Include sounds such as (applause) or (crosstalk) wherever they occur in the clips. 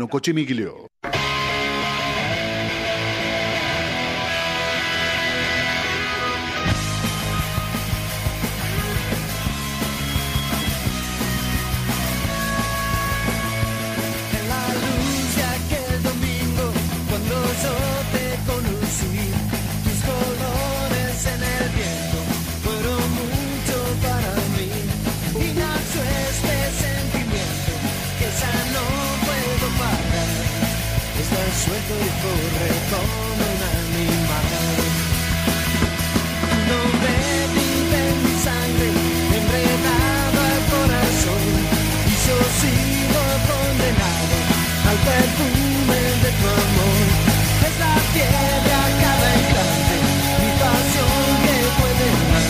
No Coche que puede más.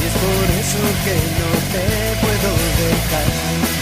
Y es por eso que no te puedo dejar.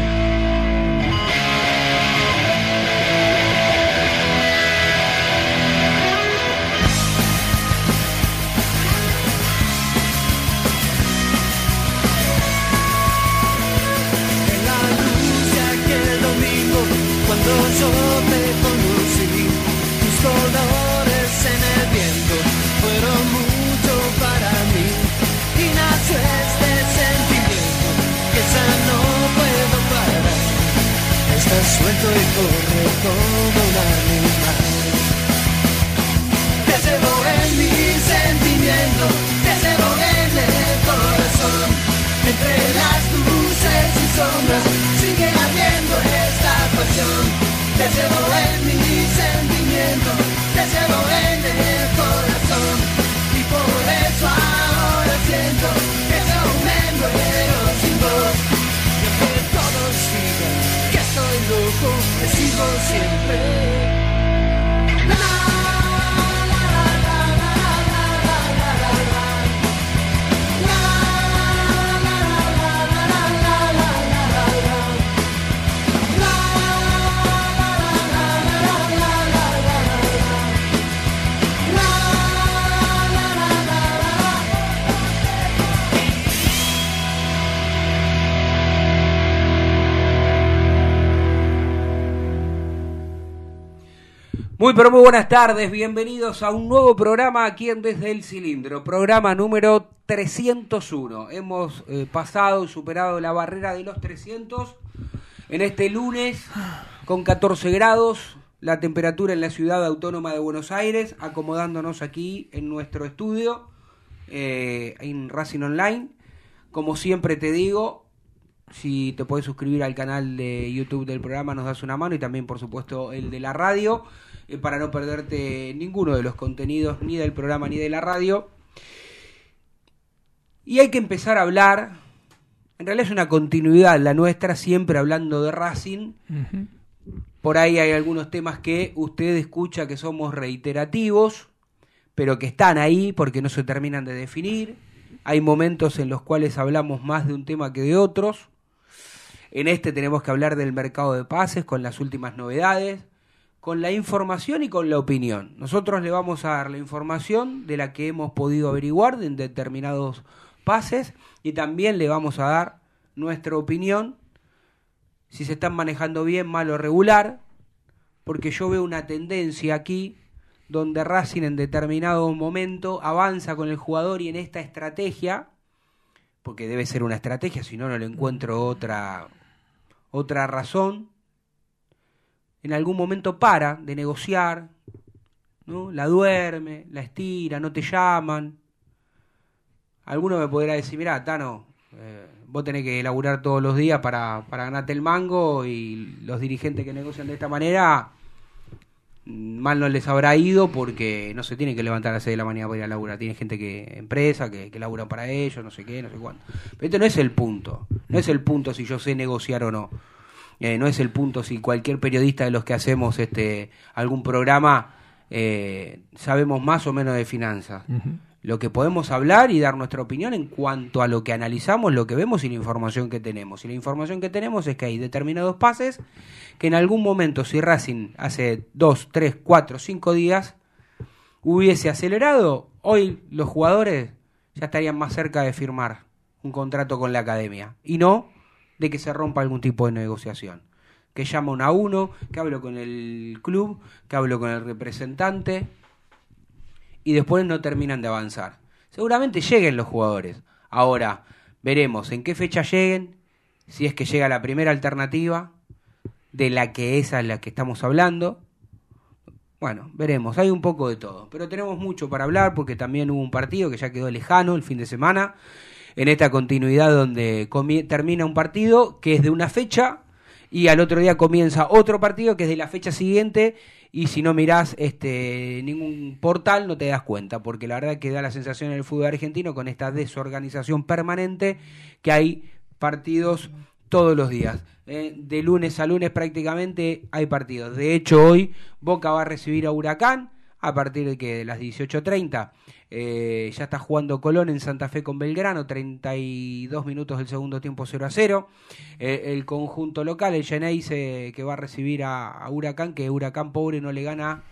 yo te conocí, tus colores en el viento fueron mucho para mí. Y nació este sentimiento que ya no puedo parar. Estás suelto y corre como un animal. Te llevo en mi sentimiento, sigo siempre. Muy pero muy buenas tardes, bienvenidos a un nuevo programa aquí en Desde el Cilindro, programa número 301. Hemos eh, pasado y superado la barrera de los 300 en este lunes con 14 grados, la temperatura en la ciudad autónoma de Buenos Aires, acomodándonos aquí en nuestro estudio eh, en Racing Online. Como siempre te digo, si te puedes suscribir al canal de YouTube del programa nos das una mano y también por supuesto el de la radio eh, para no perderte ninguno de los contenidos ni del programa ni de la radio. Y hay que empezar a hablar, en realidad es una continuidad la nuestra, siempre hablando de Racing. Por ahí hay algunos temas que usted escucha que somos reiterativos, pero que están ahí porque no se terminan de definir. Hay momentos en los cuales hablamos más de un tema que de otros. En este tenemos que hablar del mercado de pases con las últimas novedades, con la información y con la opinión. Nosotros le vamos a dar la información de la que hemos podido averiguar de determinados pases y también le vamos a dar nuestra opinión si se están manejando bien, mal o regular, porque yo veo una tendencia aquí donde Racing en determinado momento avanza con el jugador y en esta estrategia, porque debe ser una estrategia, si no, no le encuentro otra, otra razón, en algún momento para de negociar, ¿no? la duerme, la estira, no te llaman. Alguno me podrá decir, mira, Tano, eh, vos tenés que laburar todos los días para, para ganarte el mango y los dirigentes que negocian de esta manera mal no les habrá ido porque no se tienen que levantar a las 6 de la mañana para ir a laburar. Tiene gente que, empresa, que, que laburan para ellos, no sé qué, no sé cuánto. Pero este no es el punto. No es el punto si yo sé negociar o no. Eh, no es el punto si cualquier periodista de los que hacemos este algún programa eh, sabemos más o menos de finanzas. Lo que podemos hablar y dar nuestra opinión en cuanto a lo que analizamos, lo que vemos y la información que tenemos. Y la información que tenemos es que hay determinados pases que en algún momento, si Racing hace dos, tres, cuatro, cinco días hubiese acelerado, hoy los jugadores ya estarían más cerca de firmar un contrato con la academia. Y no de que se rompa algún tipo de negociación. Que llama uno a uno, que hablo con el club, que hablo con el representante y después no terminan de avanzar. Seguramente lleguen los jugadores. Ahora, veremos en qué fecha lleguen, si es que llega la primera alternativa, de la que esa es la que estamos hablando. Bueno, veremos, hay un poco de todo. Pero tenemos mucho para hablar porque también hubo un partido que ya quedó lejano el fin de semana en esta continuidad donde termina un partido que es de una fecha y al otro día comienza otro partido que es de la fecha siguiente y si no mirás este ningún portal no te das cuenta porque la verdad que da la sensación en el fútbol argentino con esta desorganización permanente que hay partidos todos los días. Eh, de lunes a lunes prácticamente hay partidos. De hecho hoy Boca va a recibir a Huracán a partir de que de las 18.30 eh, ya está jugando Colón en Santa Fe con Belgrano, 32 minutos del segundo tiempo 0 a 0. Eh, el conjunto local, el Geneise, que va a recibir a, Huracán, que Huracán pobre no le gana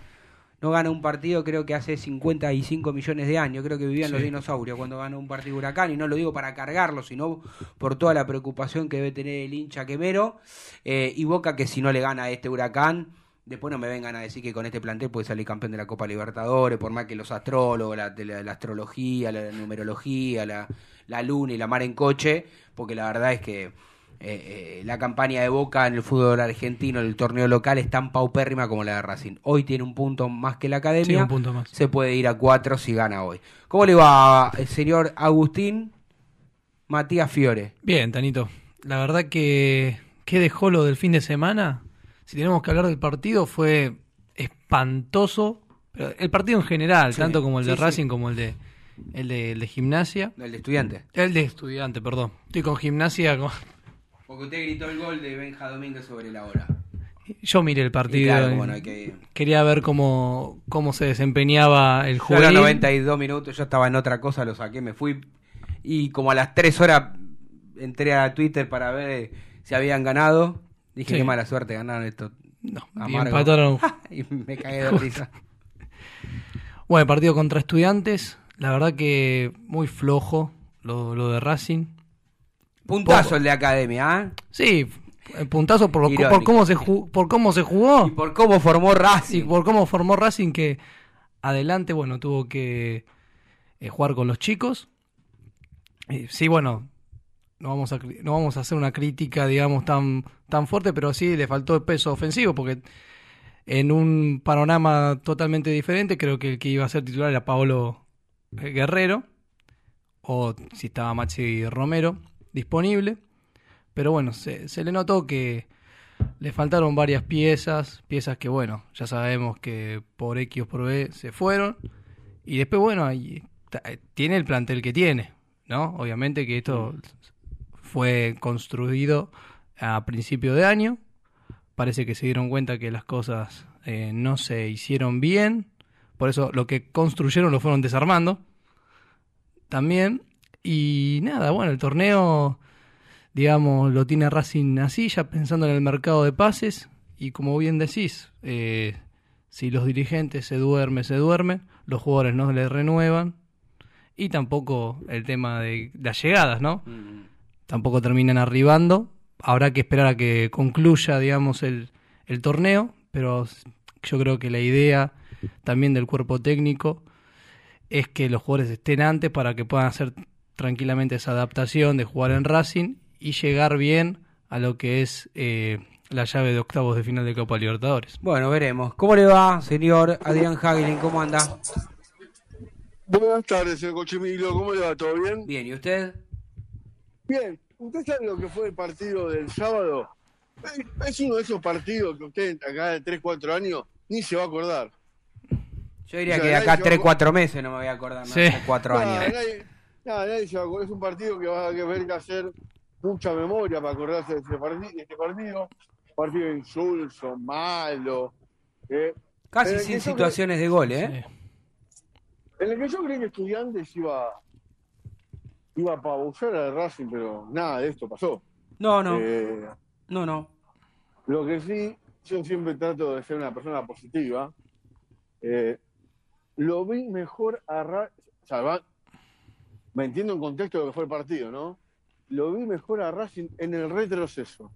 no gana un partido creo que hace 55 millones de años, creo que vivían los dinosaurios cuando ganó un partido Huracán, y no lo digo para cargarlo, sino por toda la preocupación que debe tener el hincha quemero, eh, y Boca que si no le gana a este Huracán, Después no me vengan a decir que con este plantel puede salir campeón de la Copa Libertadores, por más que los astrólogos, la, la, astrología, la numerología, la, la, luna y la mar en coche, porque la verdad es que eh, eh, la campaña de Boca en el fútbol argentino, en el torneo local, es tan paupérrima como la de Racing. Hoy tiene un punto más que la academia. un punto más. Se puede ir a cuatro si gana hoy. ¿Cómo le va el señor Agustín Matías Fiore? Bien, Tanito. La verdad que, ¿qué dejó lo del fin de semana? Si tenemos que hablar del partido, fue espantoso. el partido en general, tanto como el de Racing como el de, el de, gimnasia. El de estudiante. El de estudiante, perdón. Estoy con gimnasia. Porque usted gritó el gol de Benja Domínguez sobre la hora. Yo miré el partido. Quería ver cómo, cómo se desempeñaba el juego. Yo 92 minutos, yo estaba en otra cosa, lo saqué, me fui. Y como a las 3 horas entré a Twitter para ver si habían ganado. Dije, qué mala suerte ganaron esto. No, empataron. (laughs) y me cagué de risa. (laughs) bueno, partido contra estudiantes. La verdad que muy flojo lo, de Racing. Puntazo el de Academia, ¿eh? Sí, puntazo por, por, cómo se por cómo se jugó. Y por cómo formó Racing. Y por cómo formó Racing que adelante, bueno, tuvo que eh, jugar con los chicos. sí, bueno, no vamos a no vamos a hacer una crítica digamos tan tan fuerte pero sí le faltó el peso ofensivo porque en un panorama totalmente diferente creo que el que iba a ser titular era Paolo eh, Guerrero o si estaba Maxi Romero disponible pero bueno se, se le notó que le faltaron varias piezas piezas que bueno ya sabemos que por X o por B se fueron y después bueno ahí, tiene el plantel que tiene ¿no? Obviamente que esto fue construido a principio de año. Parece que se dieron cuenta que las cosas eh, no se hicieron bien. Por eso lo que construyeron lo fueron desarmando. También. Y nada, bueno, el torneo, digamos, lo tiene Racing así, ya pensando en el mercado de pases. Y como bien decís, eh, si los dirigentes se duermen, se duermen, los jugadores no le renuevan. Y tampoco el tema de las llegadas, ¿no? Mm tampoco terminan arribando. Habrá que esperar a que concluya, digamos, el, el torneo, pero yo creo que la idea también del cuerpo técnico es que los jugadores estén antes para que puedan hacer tranquilamente esa adaptación de jugar en Racing y llegar bien a lo que es eh, la llave de octavos de final de Copa Libertadores. Bueno, veremos. ¿Cómo le va, señor Adrián Hagelin? ¿Cómo anda? Buenas tardes, señor Cochimilo. ¿Cómo le va? ¿Todo bien? Bien, ¿y usted? Bien, ¿usted sabe lo que fue el partido del sábado? Es uno de esos partidos que usted acá de 3, 4 años ni se va a acordar. Yo diría que de acá 3, 4 meses no me voy a acordar, más de 4 años. Nadie, se va a acordar. Es un partido que va a haber que hacer mucha memoria para acordarse de este partido. partido insulso, malo. eh, Casi Pero sin que- situaciones de gol, ¿eh? Sí. en el que yo creí que Estudiantes iba, iba a pabullar al Racing, pero nada de esto pasó. No, no, Eh, no, no. Lo que sí, yo siempre trato de ser una persona positiva. Eh, lo vi mejor a Racing. O sea, va- me entiendo en contexto de lo que fue el partido, ¿no? Lo vi mejor a Racing en el retroceso.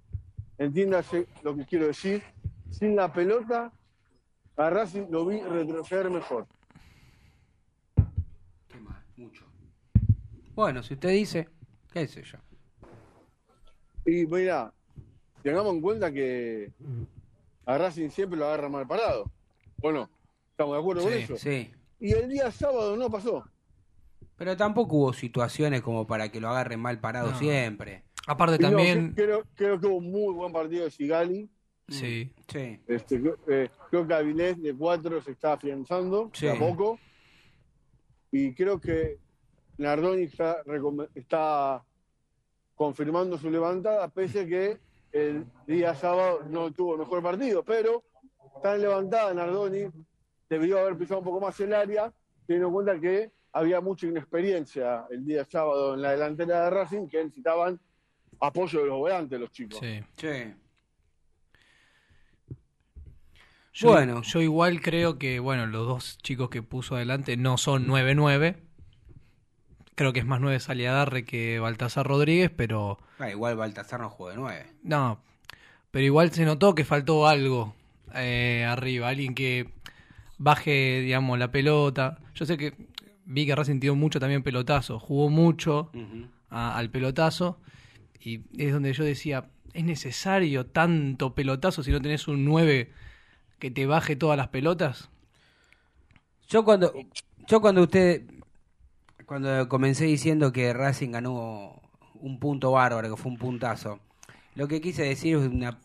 Entiéndase lo que quiero decir. Sin la pelota, a Racing lo vi retroceder mejor. Qué mal, mucho. Bueno, si usted dice, qué sé yo. Y mira, tengamos en cuenta que a Racing siempre lo agarra mal parado. Bueno, ¿estamos de acuerdo con Sí, eso? Sí. Y el día sábado no pasó. Pero tampoco hubo situaciones como para que lo agarren mal parado No. siempre. Aparte no, también, creo, creo que hubo un muy buen partido de Sigali. sí, Sí. Este, creo- eh, creo que Avilés de cuatro se está afianzando Sí. de a poco. Y creo que Nardoni está, está confirmando su levantada, pese a que el día sábado no tuvo mejor partido. Pero está en levantada Nardoni, debió haber pisado un poco más el área, teniendo en cuenta que había mucha inexperiencia el día sábado en la delantera de Racing, que necesitaban apoyo de los volantes los chicos. sí. Sí. Yo, Bueno. yo igual creo que, bueno, los dos chicos que puso adelante no son 9-9. Creo que es más 9 Saliadarre que Baltasar Rodríguez, pero Ah, igual Baltasar no jugó de nueve. no. Pero igual se notó que faltó algo eh, arriba, alguien que baje, digamos, la pelota. Yo sé que vi que Racing tiró mucho también pelotazo, jugó mucho a- al pelotazo y es donde yo decía, ¿es necesario tanto pelotazo si no tenés un 9 que te baje todas las pelotas? Yo cuando, yo cuando usted, cuando comencé diciendo que Racing ganó un punto bárbaro, que fue un puntazo, lo que quise decir es una,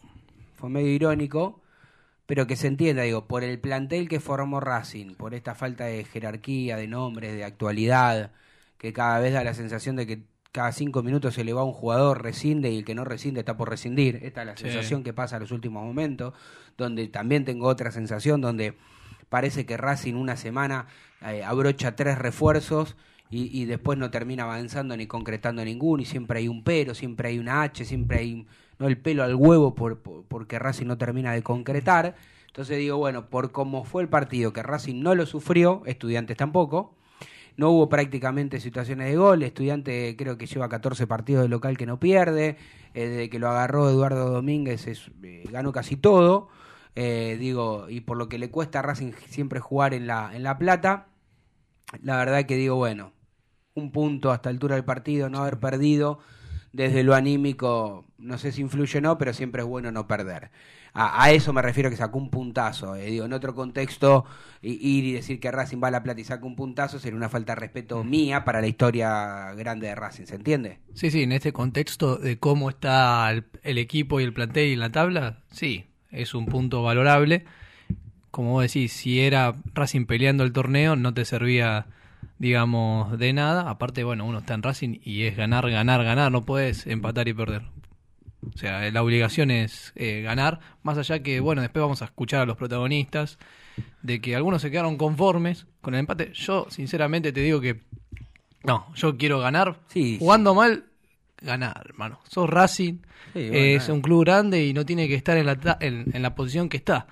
fue medio irónico, pero que se entienda, digo, por el plantel que formó Racing, por esta falta de jerarquía, de nombres, de actualidad, que cada vez da la sensación de que cada cinco minutos se le va un jugador, rescinde y el que no rescinde está por rescindir. Esta es la Sí. sensación que pasa en los últimos momentos, donde también tengo otra sensación, donde parece que Racing una semana eh, abrocha tres refuerzos y, después no termina avanzando ni concretando ninguno y siempre hay un pero, siempre hay una H, siempre hay no el pelo al huevo por, por- porque Racing no termina de concretar. Entonces digo, bueno, por cómo fue el partido, que Racing no lo sufrió, estudiantes tampoco, no hubo prácticamente situaciones de gol, estudiante creo que lleva 14 partidos de local que no pierde, eh, desde que lo agarró Eduardo Domínguez eh, ganó casi todo, eh, digo, y por lo que le cuesta a Racing siempre jugar en la, en la plata, la verdad que digo, bueno, un punto hasta altura del partido, no haber perdido, desde lo anímico, no sé si influye o no, pero siempre es bueno no perder. A, a eso me refiero que sacó un puntazo. eh, digo, en otro contexto, ir y decir que Racing va a la plata y saca un puntazo sería una falta de respeto mía para la historia grande de Racing, ¿se entiende? Sí, sí, en este contexto de cómo está el, el equipo y el plantel y la tabla, sí, es un punto valorable. Como vos decís, si era Racing peleando el torneo, no te servía, digamos, de nada. Aparte, bueno, uno está en Racing y es ganar, ganar, ganar, no puedes empatar y perder. O sea, la obligación es eh, ganar, más allá que, bueno, después vamos a escuchar a los protagonistas, de que algunos se quedaron conformes con el empate. Yo, sinceramente, te digo que, no, yo quiero ganar. Sí, Jugando mal, ganar, hermano. Sos Racing, Sí, eh, es un club grande y no tiene que estar en la, en, en la posición que está.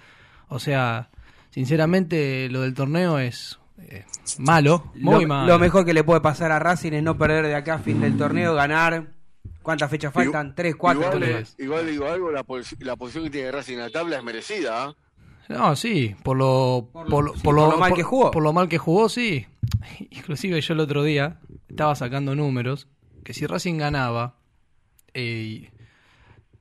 O sea, sinceramente, lo del torneo es eh, malo, muy lo, malo. lo mejor que le puede pasar a Racing es no perder de acá a fin del torneo, ganar. ¿Cuántas fechas faltan? ¿Tres, cuatro? igual, igual digo algo, la, posi- la posición que tiene Racing en la tabla es merecida. ¿ah? No, sí, por lo, Por por, lo- lo- sí, por por lo, lo mal que jugó. Por lo mal que jugó, sí. (laughs) Inclusive yo el otro día estaba sacando números que si Racing ganaba, eh,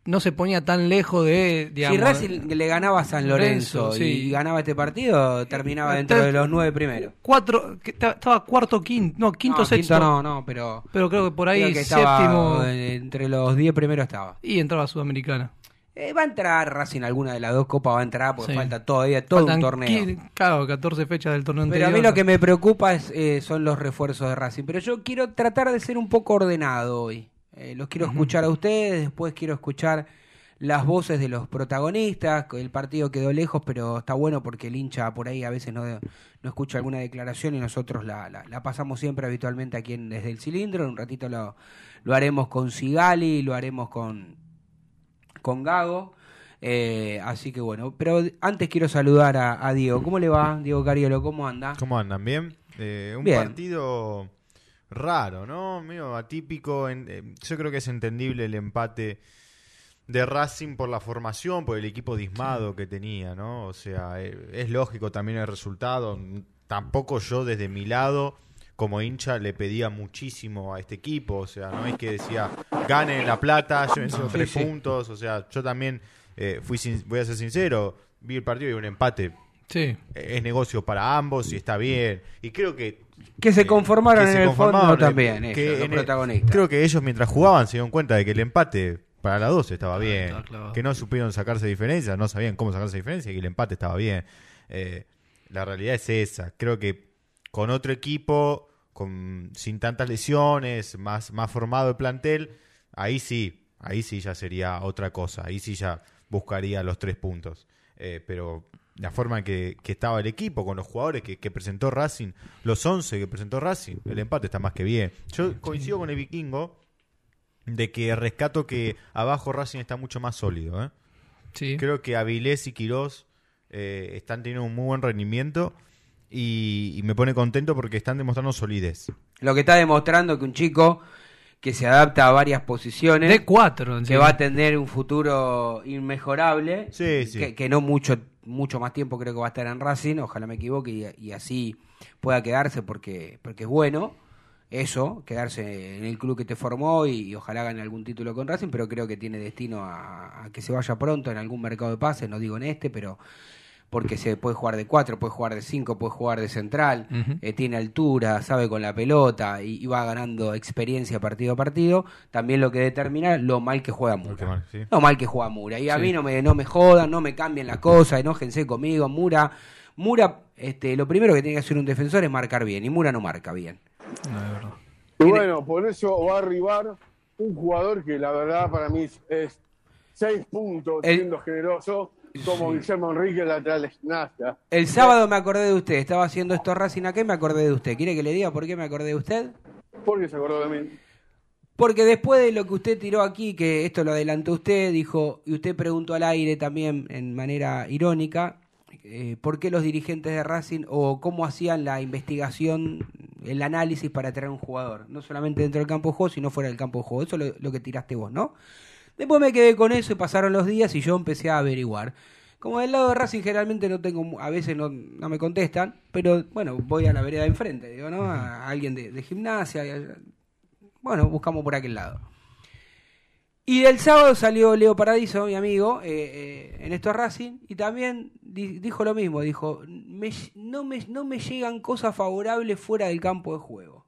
no se ponía tan lejos de, digamos, si Racing le ganaba a San Lorenzo, Lorenzo, sí. y ganaba este partido, terminaba Eh, dentro de los nueve primeros. cuatro, que estaba cuarto, quinto, no, quinto, no, sexto. no, no, pero Pero creo que por ahí que estaba séptimo entre los diez primeros estaba. y entraba Sudamericana. Eh, va a entrar Racing alguna de las dos copas, va a entrar porque Sí. falta todavía todo Faltan un torneo. Claro, 14 fechas del torneo Pero a mí lo que me preocupa es, eh, son los refuerzos de Racing. Pero yo quiero tratar de ser un poco ordenado hoy. Eh, los quiero escuchar a ustedes, después quiero escuchar las voces de los protagonistas. El partido quedó lejos, pero está bueno porque el hincha por ahí a veces no, no escucha alguna declaración y nosotros la, la- la pasamos siempre habitualmente aquí en, desde el cilindro. En un ratito lo, lo haremos con Sigali, lo haremos con, con Gago. Eh, así que bueno, pero antes quiero saludar a, a Diego. ¿Cómo le va, Diego Cariolo? ¿Cómo anda? ¿Cómo andan? ¿Bien? Eh, un Bien. partido raro, ¿no? Medio atípico. en- eh, yo creo que es entendible el empate de Racing por la formación, por el equipo dismado que tenía, ¿no? O sea, eh, es lógico también el resultado. Tampoco yo desde mi lado, como hincha, le pedía muchísimo a este equipo. O sea, no es que decía, gane la plata, llévense los Sí, tres sí. puntos. O sea, yo también eh, fui, sin- voy a ser sincero, vi el partido y un empate Sí. es negocio para ambos y está bien. Y creo que. Que se conformaron que en se el conformaron, fondo eh, también, que ellos, los el- protagonistas. creo que ellos mientras jugaban se dieron cuenta de que el empate para las dos estaba bien. estaba clavado. Que no supieron sacarse diferencias, no sabían cómo sacarse diferencias y que el empate estaba bien. Eh, la realidad es esa. Creo que con otro equipo, con, sin tantas lesiones, más, más formado el plantel, ahí sí, ahí sí ya sería otra cosa. Ahí sí ya buscaría los tres puntos. Eh, pero la forma en que, que estaba el equipo, con los jugadores que, que presentó Racing, los 11 que presentó Racing, el empate está más que bien. Yo coincido con el vikingo de que rescato que abajo Racing está mucho más sólido. ¿eh? Sí. Creo que Avilés y Quirós eh, están teniendo un muy buen rendimiento y, y me pone contento porque están demostrando solidez. Lo que está demostrando que un chico que se adapta a varias posiciones, De cuatro, que va a tener un futuro inmejorable, Sí, sí. Que, que no mucho mucho más tiempo creo que va a estar en Racing, ojalá me equivoque y, así pueda quedarse porque, porque es bueno eso, quedarse en el club que te formó y, y ojalá gane algún título con Racing, pero creo que tiene destino a, a que se vaya pronto en algún mercado de pases, no digo en este, pero porque se puede jugar de cuatro, puede jugar de cinco, puede jugar de central, eh, tiene altura, sabe con la pelota y, y va ganando experiencia partido a partido. También lo que determina lo mal que juega Mura. Mal, sí. Lo mal que juega Mura. Y a mí no me, no me jodan, no me cambien las cosas, enójense conmigo. Mura, Mura, este, lo primero que tiene que hacer un defensor es marcar bien. Y Mura no marca bien. No, de verdad. Y bueno, por eso va a arribar un jugador que la verdad para mí es- es seis puntos, El- siendo generoso, como Guillermo Enrique, lateral de gimnasia. El sábado me acordé de usted. Estaba haciendo esto Racing a qué me acordé de usted. ¿Quiere que le diga por qué me acordé de usted? ¿Por qué se acordó de mí? Porque después de lo que usted tiró aquí, que esto lo adelantó usted, dijo, y usted preguntó al aire también en manera irónica, eh, por qué los dirigentes de Racing o cómo hacían la investigación, el análisis para traer un jugador, no solamente dentro del campo de juego, sino fuera del campo de juego. Eso es lo, lo que tiraste vos, ¿no? Después me quedé con eso y pasaron los días y yo empecé a averiguar. Como del lado de Racing generalmente no tengo, a veces no, no me contestan, pero bueno, voy a la vereda de enfrente, digo, ¿no? A alguien de, de gimnasia, bueno, buscamos por aquel lado. Y del sábado salió Leo Paradiso, mi amigo, eh, eh, en esto Racing, y también di- dijo lo mismo, dijo, "Me- no, me, no me llegan cosas favorables fuera del campo de juego.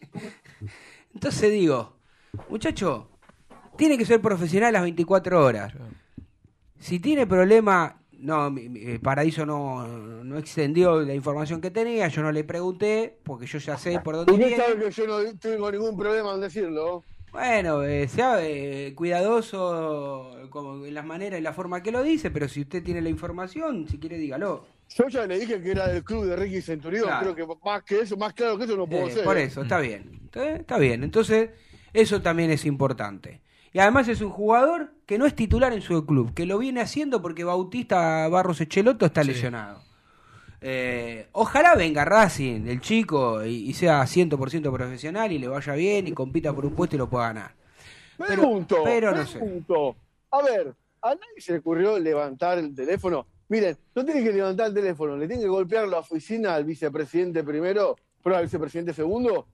(laughs) Entonces digo, muchacho, tiene que ser profesional las 24 horas. Si tiene problema, no, mi- mi- eh, Paradiso no, no extendió la información que tenía, yo no le pregunté, porque yo ya sé por dónde Usted viene. sabe que yo no tengo ningún problema en decirlo. Bueno, eh, sea eh, cuidadoso como en las maneras y la forma que lo dice, pero si usted tiene la información, si quiere dígalo. Yo ya le dije que era del club de Ricky Centurión. Claro. Creo que más que eso, más claro que eso no puedo Eh, ser. por eso, está bien. Está bien. Entonces, eso también es importante. Y además es un jugador que no es titular en su club, que lo viene haciendo porque Bautista Barros Echeloto está Sí. lesionado. Eh, ojalá venga Racing, el chico, y, y sea 100% profesional y le vaya bien y compita por un puesto y lo pueda ganar. Pero- Pregunto, pero no sé. pregunto. A ver, ¿a nadie se le ocurrió levantar el teléfono? Miren, no tiene que levantar el teléfono, le tiene que golpear la oficina al vicepresidente primero, pero al vicepresidente segundo,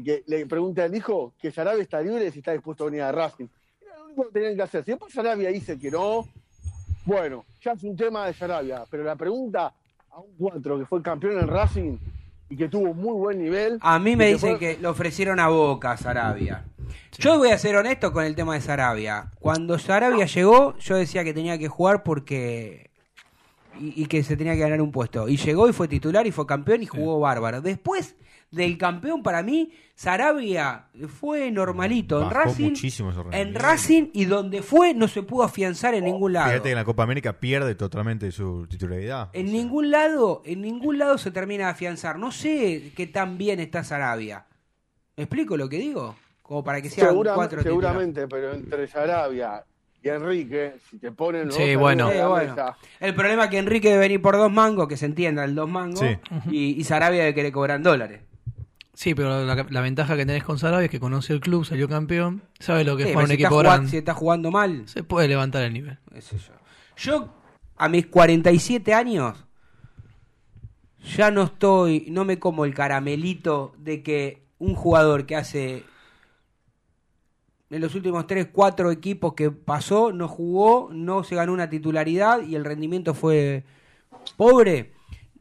y que le pregunte al hijo que Sarabia está libre y si está dispuesto a venir a Racing. Era lo único que tenían que hacer. Si después Sarabia dice que no, bueno, ya es un tema de Sarabia, pero la pregunta a un cuatro que fue campeón en Racing y que tuvo muy buen nivel. A mí me dicen fue- que lo ofrecieron a Boca, Sarabia. Yo voy a ser honesto con el tema de Sarabia. Cuando Sarabia llegó, yo decía que tenía que jugar porque y, y que se tenía que ganar un puesto. Y llegó y fue titular y fue campeón y jugó bárbaro. Después del campeón, para mí, Sarabia fue normalito. En Racing, en. Racing y donde fue no se pudo afianzar en ningún lado. Fíjate que en la Copa América pierde totalmente su titularidad. En ningún lado, en ningún lado se termina de afianzar. No sé qué tan bien está Sarabia. ¿Me explico lo que digo? Como para que sea un Segura- cuatro titular. seguramente, pero entre Sarabia y Enrique, si te ponen los Sí, dos bueno. El problema es que Enrique debe venir por dos mangos, que se entienda el dos mangos, Sí. y, y Sarabia debe querer cobrar en dólares. Sí, pero la, la ventaja que tenés con Sarabia es que conoce el club, salió campeón, sabe lo que es para un si, equipo grande. si está jugando mal, Se puede levantar el nivel. Yo, a mis 47 años, ya no estoy, no me como el caramelito de que un jugador que hace en los últimos 3, 4 equipos que pasó, no jugó, no se ganó una titularidad y el rendimiento fue pobre.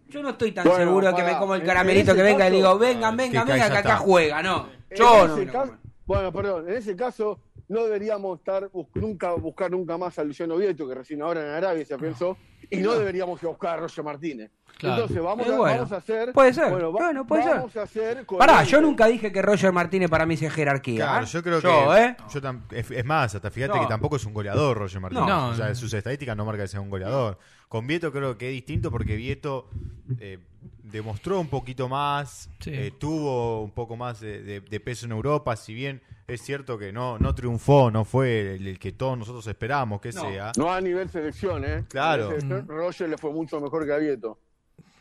Yo no estoy tan Bueno, seguro que pará, me como el caramelito en que venga y caso- digo, vengan, Ah, vengan, que vengan, que acá juega. No, yo no caso- bueno, perdón, en ese caso no deberíamos estar bus- nunca buscar nunca más a Luciano Vieto, que recién ahora en Arabia se pensó, y no deberíamos buscar a Roger Martínez. Claro. Entonces vamos Eh, a, vamos a hacer. puede ser, Bueno, va- bueno, puede ser. a hacer. Pará, yo nunca dije que Roger Martínez para mí sea jerarquía. Claro, ¿eh? yo creo Yo, que. ¿eh? yo es, es más, hasta fíjate No. que tampoco es un goleador Roger Martínez. No. o sea, sus estadísticas no marcan que sea un goleador. Con Vieto creo que es distinto porque Vieto eh, demostró un poquito más, Sí. eh, tuvo un poco más de, de- de peso en Europa. Si bien es cierto que no, no triunfó, no fue el, el que todos nosotros esperamos que No. sea. No a nivel selección, ¿eh? Claro. Selección, Roger le fue mucho mejor que a Vieto.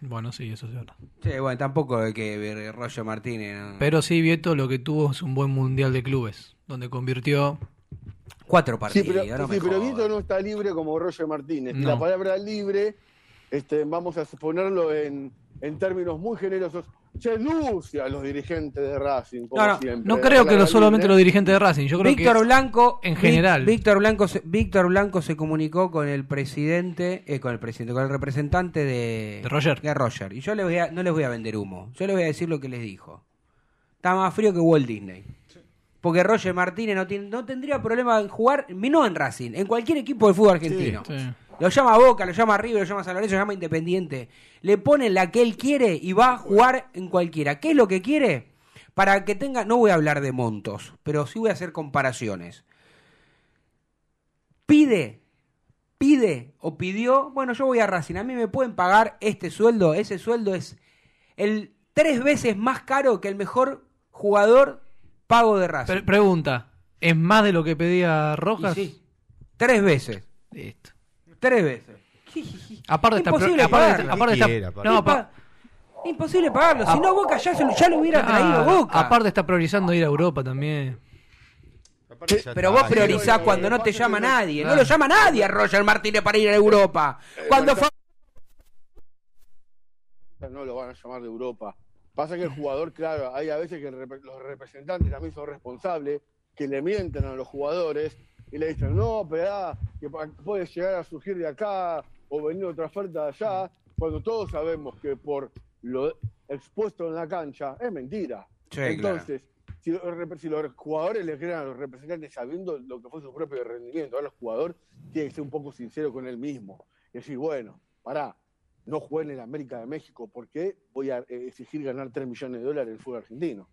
Bueno, sí, eso es verdad. Sí, bueno, tampoco es que ver Roger Martínez. ¿no? Pero sí, Vieto lo que tuvo es un buen mundial de clubes, donde convirtió. Cuatro Sí, partidos, pero, no sí, pero. Vieto no está libre como Roger Martínez. No. la palabra libre, este, vamos a ponerlo en, en términos muy generosos, seduce a los dirigentes de Racing, como No, no, siempre. No creo que lo, solamente los dirigentes de Racing, yo creo Víctor que Blanco en general. Víctor Blanco se, Víctor Blanco se comunicó con el presidente eh, con el presidente con el representante de De Roger. de Roger. y yo les voy a, no les voy a vender humo yo les voy a decir lo que les dijo está más frío que Walt Disney porque Roger Martínez no tiene, no tendría problema en jugar no en Racing en cualquier equipo del fútbol argentino Sí. Lo llama a Boca, lo llama a River, lo llama San Lorenzo, lo llama Independiente. Le pone la que él quiere y va a jugar en cualquiera. ¿Qué es lo que quiere? Para que tenga, no voy a hablar de montos, pero sí voy a hacer comparaciones. Pide, pide o pidió, bueno, yo voy a Racing, a mí me pueden pagar este sueldo, ese sueldo es el tres veces más caro que el mejor jugador pago de Racing. Pre- pregunta, ¿es más de lo que pedía Y Rojas? sí, tres veces, Listo. tres veces. Aparte está, Imposible aparte, pagarlo. aparte está- Quiera, no, Imposible pagarlo. Si no, Boca ya, se lo- ya lo hubiera traído ah, Boca. aparte está priorizando ir a Europa también. Pero vos priorizás cuando no te llama nadie. No Ah. lo llama nadie a Roger Martínez para ir a Europa. Cuando fue... no lo van a llamar de Europa. Pasa que el jugador, claro, hay a veces que los representantes también son responsables, que le mienten a los jugadores y le dicen, no, pero ah, que puede llegar a surgir de acá o venir otra oferta de allá, cuando todos sabemos que por lo expuesto en la cancha es mentira. Sí, Entonces, si, los, rep- si los jugadores le crean a los representantes sabiendo lo que fue su propio rendimiento, ahora el jugador tiene que ser un poco sincero con él mismo. Y decir, bueno, pará, no jugué en el América de México, ¿por qué voy a eh, exigir ganar 3 millones de dólares en el fútbol argentino?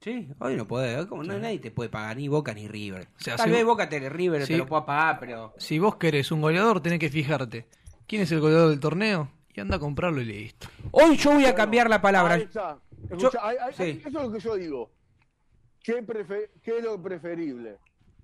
Sí, hoy no puede. Como no, nadie te puede pagar, ni Boca ni River. O sea, Tal si vez vos- Boca te River Sí. te lo pueda pagar, pero... Si vos querés un goleador, tenés que fijarte quién es el goleador del torneo y anda a comprarlo y listo. Hoy yo voy a cambiar la palabra. Ahí está. Escucha, Yo- ahí- ahí- sí. Eso es lo que yo digo. ¿Qué, prefe- qué es lo preferible?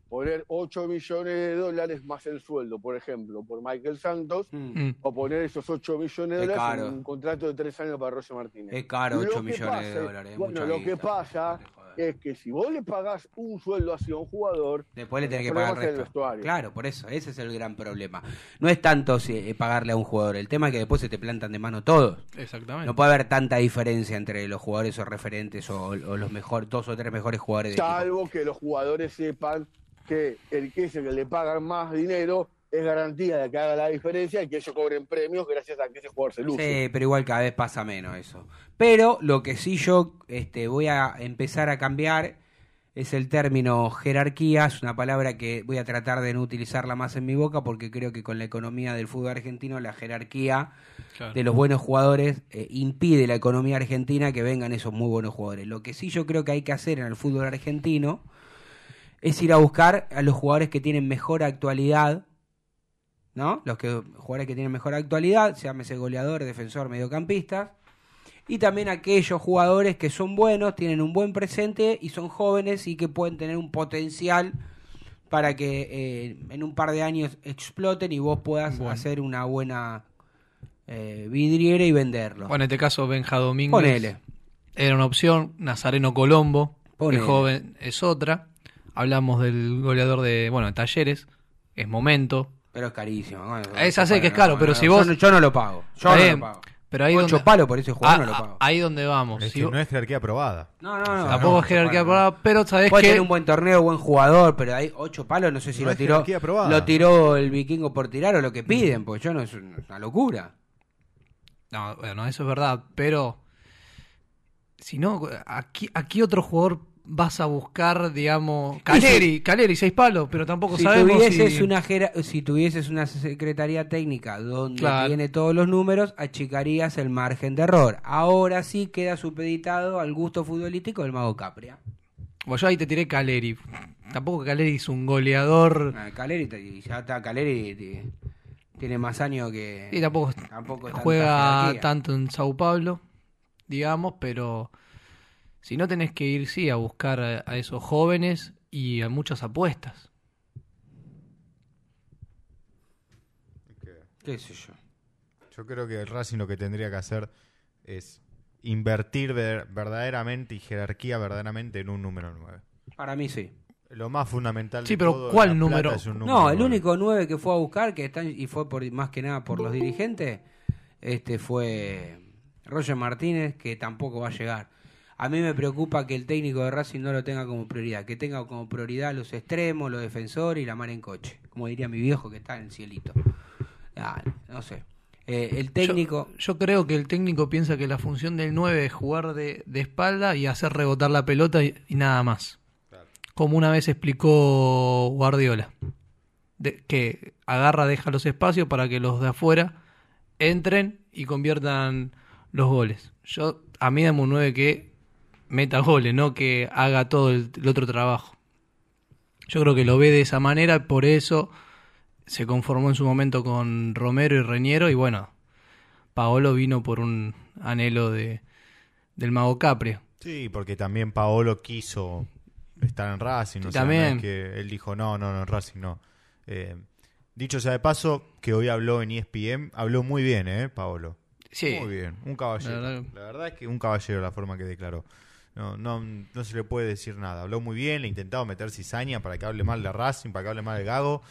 Poner 8 millones de dólares más el sueldo, por ejemplo, por Michael Santos, Mm. Mm. o poner esos 8 millones de Es dólares en un contrato de 3 años para Roger Martínez. Es caro, Lo 8 que millones de dólares. es Bueno, lo que pasa es que si vos le pagás un sueldo así a un jugador, Después le tenés que pagar el es el resto. vestuario. Claro, por eso, ese es el gran problema. No es tanto si, eh, pagarle a un jugador, el tema es que después se te plantan de mano todos. Exactamente. No puede haber tanta diferencia entre los jugadores o referentes o, o los mejor, dos o tres mejores jugadores de salvo que los jugadores sepan que el que es el que le pagan más dinero es garantía de que haga la diferencia y que ellos cobren premios gracias a que ese jugador se luce. Sí, pero igual cada vez pasa menos eso. Pero lo que sí yo este, voy a empezar a cambiar es el término jerarquía, es una palabra que voy a tratar de no utilizarla más en mi boca porque creo que con la economía del fútbol argentino la jerarquía Claro. de los buenos jugadores eh, impide la economía argentina que vengan esos muy buenos jugadores. Lo que sí yo creo que hay que hacer en el fútbol argentino es ir a buscar a los jugadores que tienen mejor actualidad, ¿no? Los que, jugadores que tienen mejor actualidad, llámese goleador, defensor, mediocampista, y también aquellos jugadores que son buenos, tienen un buen presente y son jóvenes y que pueden tener un potencial para que eh, en un par de años exploten y vos puedas Bueno. hacer una buena eh, vidriera y venderlo. Bueno, en este caso Benja Domínguez Ponele. era una opción, Nazareno Colombo, el joven es otra. Hablamos del goleador de, bueno, de Talleres, es momento. Pero es carísimo. Bueno, Esa sé que es caro, no, pero no, si yo vos- no- Yo no lo pago. Yo no lo pago. Pero ahí Ocho donde, palos por ese jugador Ah, no lo ah, pago. ahí donde vamos. Es Si que vos- no es jerarquía aprobada. No, no, no. tampoco no, es jerarquía, no. pero sabés Puede que tener un buen torneo, buen jugador, pero hay ocho palos, no sé si No lo es tiró, jerarquía aprobada. lo tiró el vikingo por tirar o lo que piden, porque yo no es una locura. No, bueno, eso es verdad, pero si no, aquí, aquí otro jugador vas a buscar, digamos, Caleri, Caleri, seis palos, pero tampoco Si sabemos tuvieses, si... una si tuvieses una secretaría técnica donde Claro. tiene todos los números, achicarías el margen de error. Ahora sí queda supeditado al gusto futbolístico del mago Capria. Bueno, yo ahí te tiré Caleri. Tampoco Caleri es un goleador. Ah, Caleri, ya está, Caleri tiene más años que... Y tampoco Tampoco juega tanto en Sao Paulo, digamos, pero si no tenés que ir, sí, a buscar a, a esos jóvenes y a muchas apuestas. ¿Qué sé yo? Yo creo que el Racing lo que tendría que hacer es invertir ver- verdaderamente y jerarquía verdaderamente en un número 9. Para mí sí. Lo más fundamental Sí, de pero todo, ¿cuál la plata número? es un número No, el nueve. único 9 que fue a buscar, que está, y fue por más que nada por los dirigentes, este fue Roger Martínez, que tampoco va a llegar. A mí me preocupa que el técnico de Racing no lo tenga como prioridad, que tenga como prioridad los extremos, los defensores y la mar en coche, como diría mi viejo que está en el cielito. Ah, no sé. Eh, el técnico... Yo, yo creo que el técnico piensa que la función del 9 es jugar de, de espalda y hacer rebotar la pelota y, y nada más. Como una vez explicó Guardiola. De- que agarra, deja los espacios para que los de afuera entren y conviertan los goles. Yo, a mí dame un 9 que meta goles, no que haga todo el, el otro trabajo. Yo creo que lo ve de esa manera, por eso se conformó en su momento con Romero y Reñero y bueno, Paolo vino por un anhelo de del mago Caprio. Sí, porque también Paolo quiso estar en Racing. Sí, sé, no también. es que él dijo, no, no, no, en Racing no. Eh, dicho sea de paso, que hoy habló en ESPN, habló muy bien, ¿eh, Paolo? Sí. Muy bien, un caballero. La La verdad- verdad, es que un caballero la forma que declaró. No, no, no se le puede decir nada. Habló muy bien, le intentaba meter cizaña para que hable mal de Racing, para que hable mal de Gago.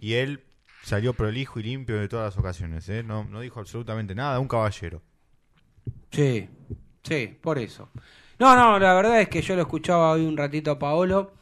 Y él salió prolijo y limpio de todas las ocasiones. ¿eh? No, no dijo absolutamente nada, un caballero. Sí, sí, por eso. No, no, la verdad es que yo lo escuchaba hoy un ratito a Paolo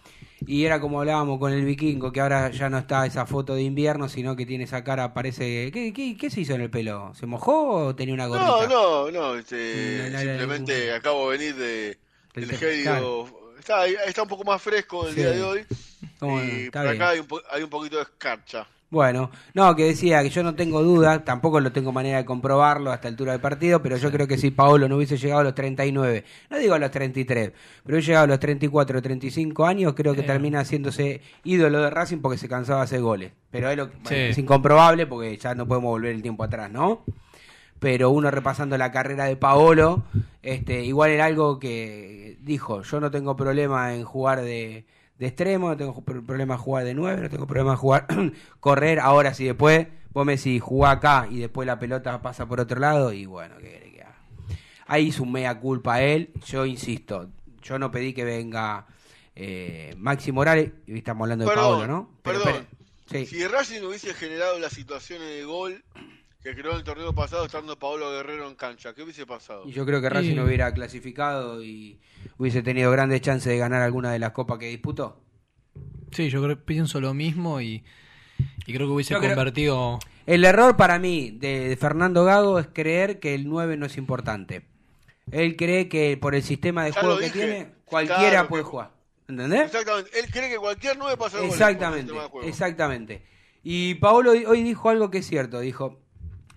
y era como hablábamos con el vikingo, que ahora ya no está esa foto de invierno, sino que tiene esa cara, parece... ¿Qué, qué, qué se hizo en el pelo? ¿Se mojó o tenía una gorrita? No, no, no, este, No, no, no, simplemente acabo de venir de, Te- gélido. Está, está un poco más fresco el Sí. día de hoy. Y está por bien. acá hay un, po- hay un poquito de escarcha. Bueno, no, que decía que yo no tengo duda, tampoco lo tengo manera de comprobarlo a esta altura del partido, pero yo creo que si Paolo no hubiese llegado a los 39, no digo a los 33, pero hubiese llegado a los 34 o 35 años, creo que Eh. termina haciéndose ídolo de Racing porque se cansaba de hacer goles. Pero es, lo- Sí. es incomprobable porque ya no podemos volver el tiempo atrás, ¿no? Pero uno repasando la carrera de Paolo, este, igual era algo que dijo, yo no tengo problema en jugar de, de extremo, no tengo problema en jugar de nueve, no tengo problema en jugar, (clears throat) correr, ahora si después, vos me decís, jugá acá y después la pelota pasa por otro lado y bueno, ¿qué que haga? Ahí hizo un mea culpa él, yo insisto, yo no pedí que venga eh, Maxi Morales, y estamos hablando de Paolo, ¿no? Pero perdón. sí. Si Racing hubiese generado las situaciones de gol que creó en el torneo pasado estando Paolo Guerrero en cancha, ¿qué hubiese pasado? Y yo creo que Racing Y- hubiera clasificado y hubiese tenido grandes chances de ganar alguna de las copas que disputó. Sí, yo creo, pienso lo mismo y, y creo que hubiese Yo creo- convertido... El error para mí de, Fernando Gago es creer que el 9 no es importante. Él cree que por el sistema de Ya juego que dije. tiene, cualquiera Claro, puede que- jugar. ¿Entendés? Exactamente. Él cree que cualquier 9 pasa Exactamente, sistema de juego. exactamente. Y Paolo hoy dijo algo que es cierto, dijo,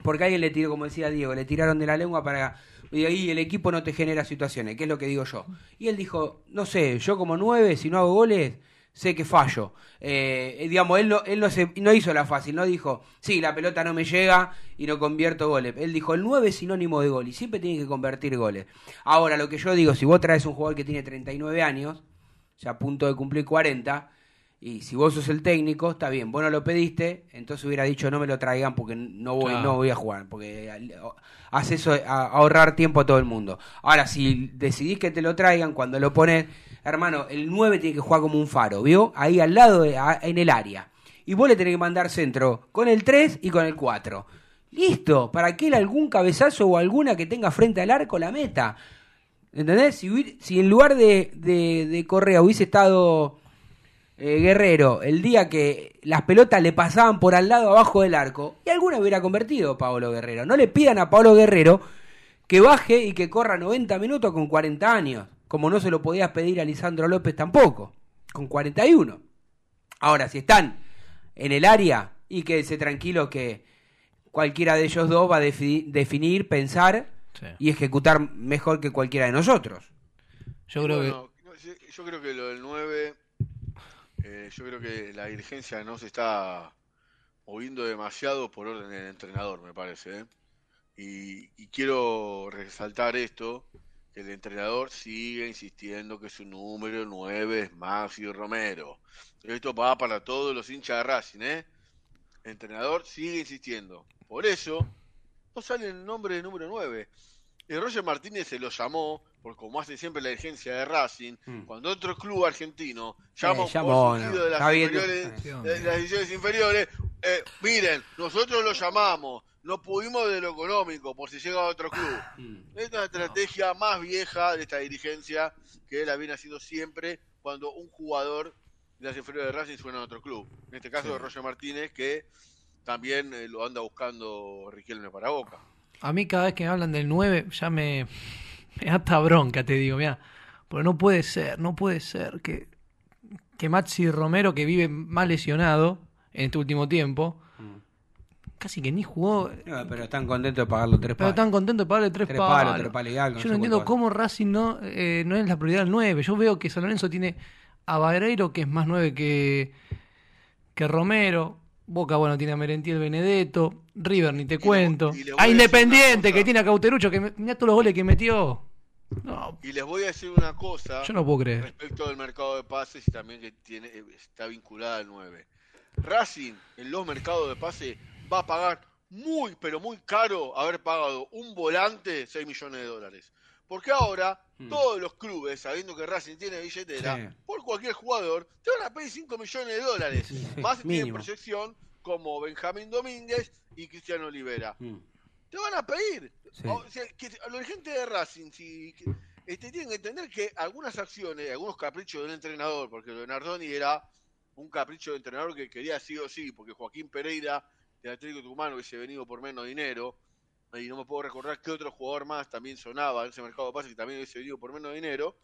porque alguien le tiró, como decía Diego, le tiraron de la lengua para... Y ahí el equipo no te genera situaciones, que es lo que digo yo. Y él dijo, no sé, yo como nueve, si no hago goles, sé que fallo. Eh, digamos, él, no, no, se, hizo la fácil, no dijo, sí, la pelota no me llega y no convierto goles. Él dijo, el 9 es sinónimo de gol y siempre tiene que convertir goles. Ahora, lo que yo digo, si vos traes un jugador que tiene 39 años, ya a punto de cumplir 40, y si vos sos el técnico, está bien, vos no lo pediste, entonces hubiera dicho no me lo traigan porque no voy, Claro. no voy a jugar, porque hace eso a ahorrar tiempo a todo el mundo. Ahora, si decidís que te lo traigan, cuando lo pones, hermano, el 9 tiene que jugar como un faro, ¿vio? Ahí al lado, de- a- en el área. Y vos le tenés que mandar centro con el 3 y con el 4. Listo, para que él algún cabezazo o alguna que tenga frente al arco la meta. ¿Entendés? Si, si en lugar de, de, de Correa hubiese estado eh, Guerrero el día que las pelotas le pasaban por al lado abajo del arco, y alguna hubiera convertido Pablo Guerrero. No le pidan a Pablo Guerrero que baje y que corra 90 minutos con 40 años, como no se lo podías pedir a Lisandro López tampoco, con 41. Ahora, si están en el área, y quédese tranquilo que cualquiera de ellos dos va a defi- definir, pensar Sí. y ejecutar mejor que cualquiera de nosotros. Yo creo que Bueno, no, yo- yo creo que lo del 9, eh, yo creo que la dirigencia no se está moviendo demasiado por orden del entrenador, me parece. ¿eh? Y, y quiero resaltar esto, que el entrenador sigue insistiendo que su número 9 es Maxi Romero. Esto va para todos los hinchas de Racing, ¿eh? El entrenador sigue insistiendo. Por eso, no sale el nombre de número 9. Y Roger Martínez se lo llamó, porque como hace siempre la dirigencia de Racing, Mm. cuando otro club argentino llama Eh, por no, de las, inferiores, de las divisiones inferiores, eh, miren, nosotros lo llamamos, no pudimos de lo económico, por si llega a otro club. Mm. Es una estrategia más vieja de esta dirigencia que la viene haciendo siempre cuando un jugador de las inferiores de Racing suena a otro club. En este caso de Roger Martínez, que también eh, lo anda buscando Riquelme para Boca. a mí cada vez que me hablan del 9 ya me, (laughs) me da hasta bronca, te digo, mira, porque no puede ser, no puede ser que, que Maxi Romero, que vive más lesionado en este último tiempo, casi que ni jugó, No, pero están contentos de pagar los tres pero palos. tan contento de pagarle tres, Tres palos. palos, tres palos y algo, no Yo no entiendo cómo Racing no, eh, no es la prioridad del 9. Yo veo que San Lorenzo tiene a Barreiro, que es más 9 que, que Romero. Boca, bueno, tiene a Merentiel Benedetto. River, ni te cuento. le voy A Independiente, que tiene a Cauterucho, que me- mirá todos los goles que metió. No, Y les voy a decir una cosa yo no puedo creer. respecto del mercado de pases y también que tiene está vinculada al 9. Racing en los mercados de pases va a pagar muy, pero muy caro haber pagado un volante 6 millones de dólares. Porque ahora Mm. todos los clubes, sabiendo que Racing tiene billetera, Sí. por cualquier jugador, te van a pedir 5 millones de dólares. Sí, Más si tienen proyección como Benjamín Domínguez y Cristiano Olivera. Mm. Te van a pedir. Sí. O sea, que la gente de Racing, si, que- este, tienen que entender que algunas acciones, algunos caprichos del entrenador, porque lo de Nardoni era un capricho de entrenador que quería sí o sí, porque Joaquín Pereira del Atlético Tucumano hubiese venido por menos dinero, y no me puedo recordar qué otro jugador más también sonaba en ese mercado de pases que también hubiese venido por menos dinero.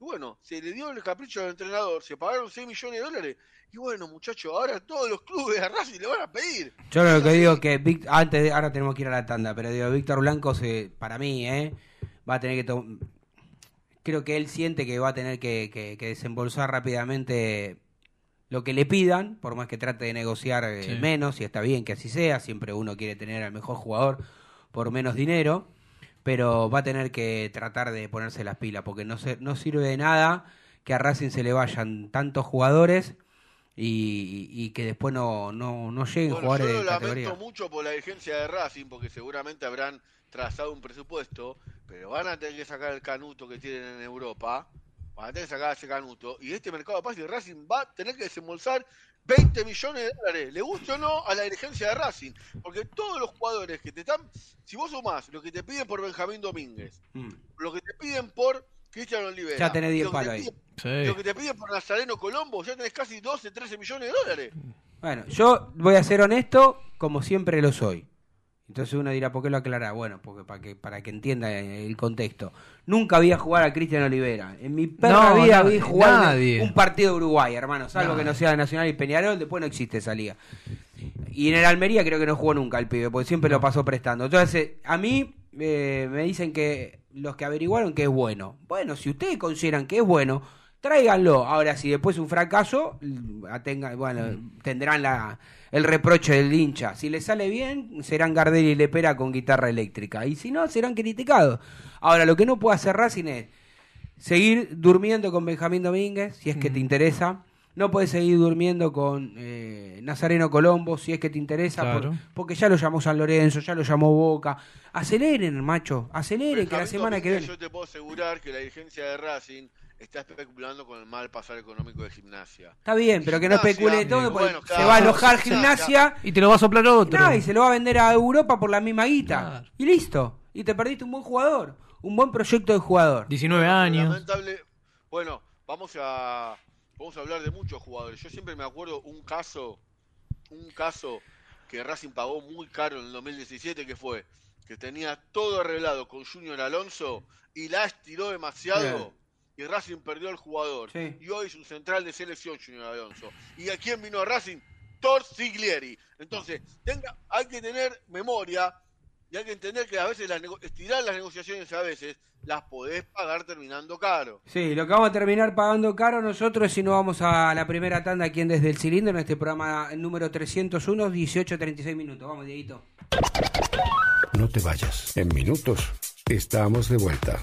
Y bueno, se le dio el capricho al entrenador, se pagaron 6 millones de dólares, y bueno, muchachos, ahora todos los clubes de Racing le van a pedir. Yo lo que digo es que Vic- antes de, ahora tenemos que ir a la tanda, pero digo, Víctor Blanco se, para mí, ¿eh? va a tener que to- creo que él siente que va a tener que, que- que desembolsar rápidamente lo que le pidan, por más que trate de negociar eh, Sí. menos, y está bien que así sea, siempre uno quiere tener al mejor jugador por menos dinero, pero va a tener que tratar de ponerse las pilas, porque no, se, no sirve de nada que a Racing se le vayan tantos jugadores y, que después no, no, no lleguen Bueno, jugadores yo lo de lamento mucho por la dirigencia de Racing, porque seguramente habrán trazado un presupuesto, pero van a tener que sacar el canuto que tienen en Europa, van a tener que sacar ese canuto, y este mercado de pases de Racing va a tener que desembolsar 20 millones de dólares, le guste o no a la dirigencia de Racing, porque todos los jugadores que te están, si vos sumás lo que te piden por Benjamín Domínguez, Mm. lo que te piden por Cristian Olivera, Ya tenés 10 lo que te palos ahí. piden- Sí. lo que te piden por Nazareno Colombo, ya tenés casi 12, 13 millones de dólares. Bueno, yo voy a ser honesto, como siempre lo soy. Entonces uno dirá, ¿por qué lo aclara? Bueno, porque para que, para que entienda el contexto. Nunca vi a jugar a Cristian Olivera. En mi perra No, vida no, vi jugar nadie. un partido de Uruguay, hermano. Salvo Nadie. que no sea Nacional y Peñarol, después no existe esa liga. Y en el Almería creo que no jugó nunca el pibe, porque siempre lo pasó prestando. Entonces, a mí eh, me dicen que los que averiguaron que es bueno. Bueno, si ustedes consideran que es bueno, tráiganlo. Ahora, si después es un fracaso, mm, atenga- bueno, tendrán la, el reproche del hincha. Si les sale bien, serán Gardel y Lepera con guitarra eléctrica. Y si no, serán criticados. Ahora, lo que no puede hacer Racing es seguir durmiendo con Benjamín Domínguez, si es que te interesa. No puedes seguir durmiendo con eh, Nazareno Colombo, si es que te interesa, por- porque ya lo llamó San Lorenzo, ya lo llamó Boca. Aceleren, macho, aceleren, que la semana que viene... Yo te puedo asegurar que la dirigencia de Racing está especulando con el mal pasar económico de gimnasia. Está bien, pero que no Gimnasia, especule todo, porque bueno, se va a enojar Gimnasia. gimnasia Y te lo va a soplar otro. no, y se lo va a vender a Europa por la misma guita. Claro. Y listo. Y te perdiste un buen jugador, un buen proyecto de jugador. 19 años. Lamentable. Bueno, vamos a vamos a hablar de muchos jugadores. Yo siempre me acuerdo un caso, un caso que Racing pagó muy caro en el 2017 que fue que tenía todo arreglado con Junior Alonso y la estiró demasiado y Racing perdió al jugador. Sí. Y hoy es un central de selección Junior Alonso. ¿Y a quién vino a Racing? Torsiglieri. Entonces, tenga, hay que tener memoria y hay que entender que a veces las nego- estirar las negociaciones a veces las podés pagar terminando caro. Sí, lo que vamos a terminar pagando caro nosotros si no vamos a la primera tanda aquí en Desde el Cilindro, en este programa número 301, 18.36 minutos. Vamos, Dieguito. No te vayas. En minutos estamos de vuelta.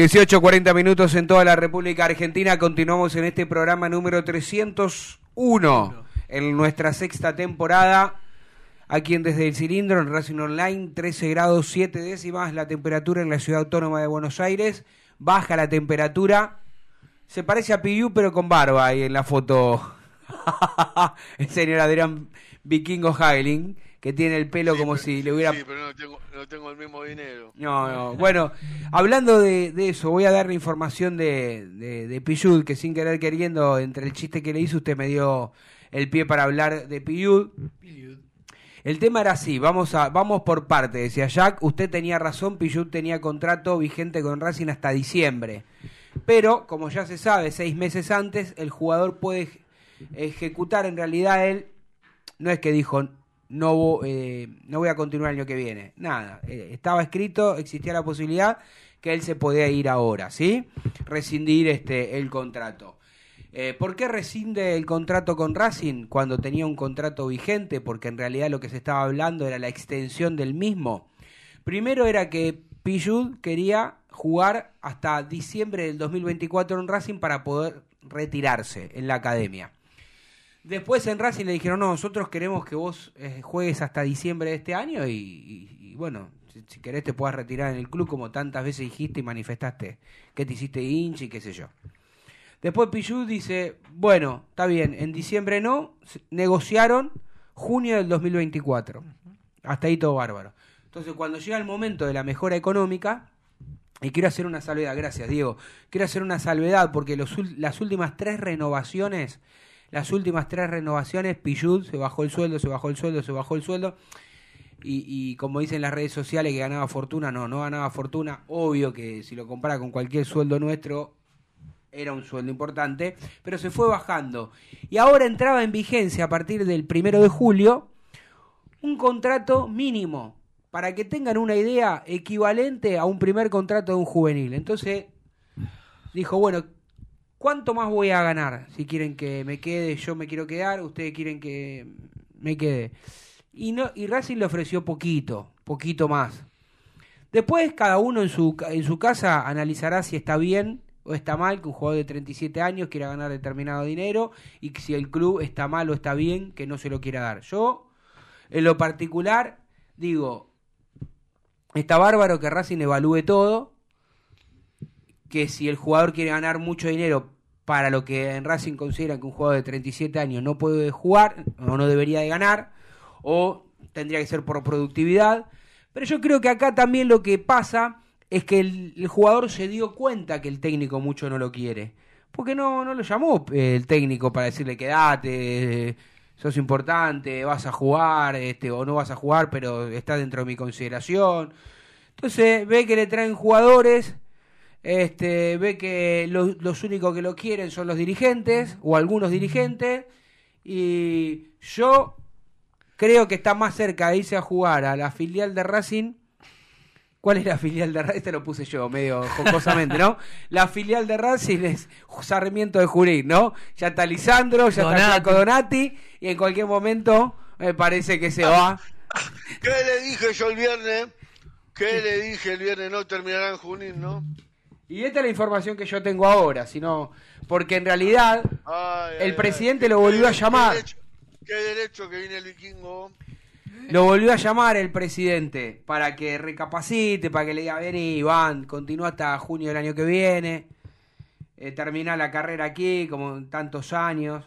18, 40 minutos en toda la República Argentina. Continuamos en este programa número 301 en nuestra sexta temporada. Aquí en Desde el Cilindro, en Racing Online, 13 grados 7 décimas la temperatura en la ciudad autónoma de Buenos Aires. Baja la temperatura. Se parece a Piyu, pero con barba ahí en la foto. (laughs) el señor Adrián Vikingo Hagling, que tiene el pelo como si le hubiera Sí, pero no tengo, no tengo el mismo dinero. no, no. Bueno, hablando de, de eso, voy a dar la información de, de, de Piyud, que sin querer queriendo, entre el chiste que le hice, usted me dio el pie para hablar de Piyud. El tema era así, vamos, a, vamos por parte, decía Jack, usted tenía razón, Piyud tenía contrato vigente con Racing hasta diciembre. Pero, como ya se sabe, seis meses antes, el jugador puede ej- ejecutar, en realidad él, no es que dijo, no, eh, no voy a continuar el año que viene. Nada, eh, estaba escrito, existía la posibilidad que él se podía ir ahora, ¿sí? Rescindir este, el contrato. Eh, ¿Por qué rescinde el contrato con Racing cuando tenía un contrato vigente? Porque en realidad lo que se estaba hablando era la extensión del mismo. Primero era que Pijud quería jugar hasta diciembre del 2024 en Racing para poder retirarse en la academia. Después en Racing le dijeron, no, nosotros queremos que vos eh, juegues hasta diciembre de este año y, y- y bueno, si, si querés te puedas retirar en el club como tantas veces dijiste y manifestaste que te hiciste hincha y qué sé yo. Después Pichu dice, bueno, está bien, en diciembre no, negociaron junio del 2024. Hasta ahí todo bárbaro. Entonces cuando llega el momento de la mejora económica, y quiero hacer una salvedad, gracias Diego, quiero hacer una salvedad porque los, las últimas tres renovaciones, las últimas tres renovaciones, Pichud se bajó el sueldo, se bajó el sueldo, se bajó el sueldo. Y, y como dicen las redes sociales que ganaba fortuna, no, no ganaba fortuna. Obvio que si lo compara con cualquier sueldo nuestro, era un sueldo importante, pero se fue bajando. Y ahora entraba en vigencia a partir del primero de julio un contrato mínimo, para que tengan una idea equivalente a un primer contrato de un juvenil. Entonces dijo, bueno, ¿cuánto más voy a ganar? Si quieren que me quede, yo me quiero quedar, ustedes quieren que me quede. Y, no, y Racing le ofreció poquito, poquito más. Después cada uno en su, en su casa analizará si está bien o está mal que un jugador de 37 años quiera ganar determinado dinero y si el club está mal o está bien que no se lo quiera dar. Yo, en lo particular, digo, está bárbaro que Racing evalúe todo, que si el jugador quiere ganar mucho dinero para lo que en Racing consideran que un jugador de 37 años no puede jugar o no debería de ganar, o tendría que ser por productividad. Pero yo creo que acá también lo que pasa es que el, jugador se dio cuenta que el técnico mucho no lo quiere. Porque no, no lo llamó eh, el técnico para decirle quédate, sos importante, vas a jugar, este, o no vas a jugar, pero está dentro de mi consideración. Entonces ve que le traen jugadores, este, ve que los, los únicos que lo quieren son los dirigentes, o algunos dirigentes, y yo creo que está más cerca de irse a jugar a la filial de Racing. ¿Cuál es la filial de Racing? Este lo puse yo, medio jocosamente, ¿no? (laughs) La filial de Racing es Sarmiento de Junín, ¿no? Ya está Lisandro, ya está Donati. Flaco Donati, y en cualquier momento me parece que se va. ¿Qué le dije yo el viernes? ¿Qué le dije el viernes? No terminará en Junín, ¿no? Y esta es la información que yo tengo ahora, sino porque en realidad Ay, el ay, presidente ay, lo volvió a qué llamar. derecho- Qué derecho que viene el vikingo. Lo volvió a llamar el presidente para que recapacite, para que le diga, vení, Iván, continúa hasta junio del año que viene, eh, termina la carrera aquí, como en tantos años.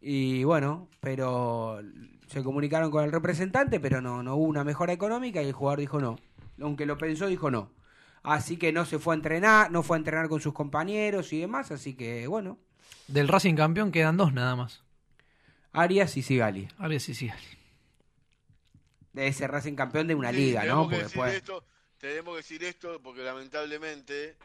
Y bueno, pero se comunicaron con el representante, pero no, no hubo una mejora económica y el jugador dijo no. Aunque lo pensó, dijo no. Así que no se fue a entrenar, no fue a entrenar con sus compañeros y demás, así que bueno, Del Racing campeón quedan dos nada más. Arias y Sigali. Arias y sí. Debe ser Racing campeón de una Sí, liga, tenemos ¿no? que después... esto, tenemos que decir esto porque lamentablemente,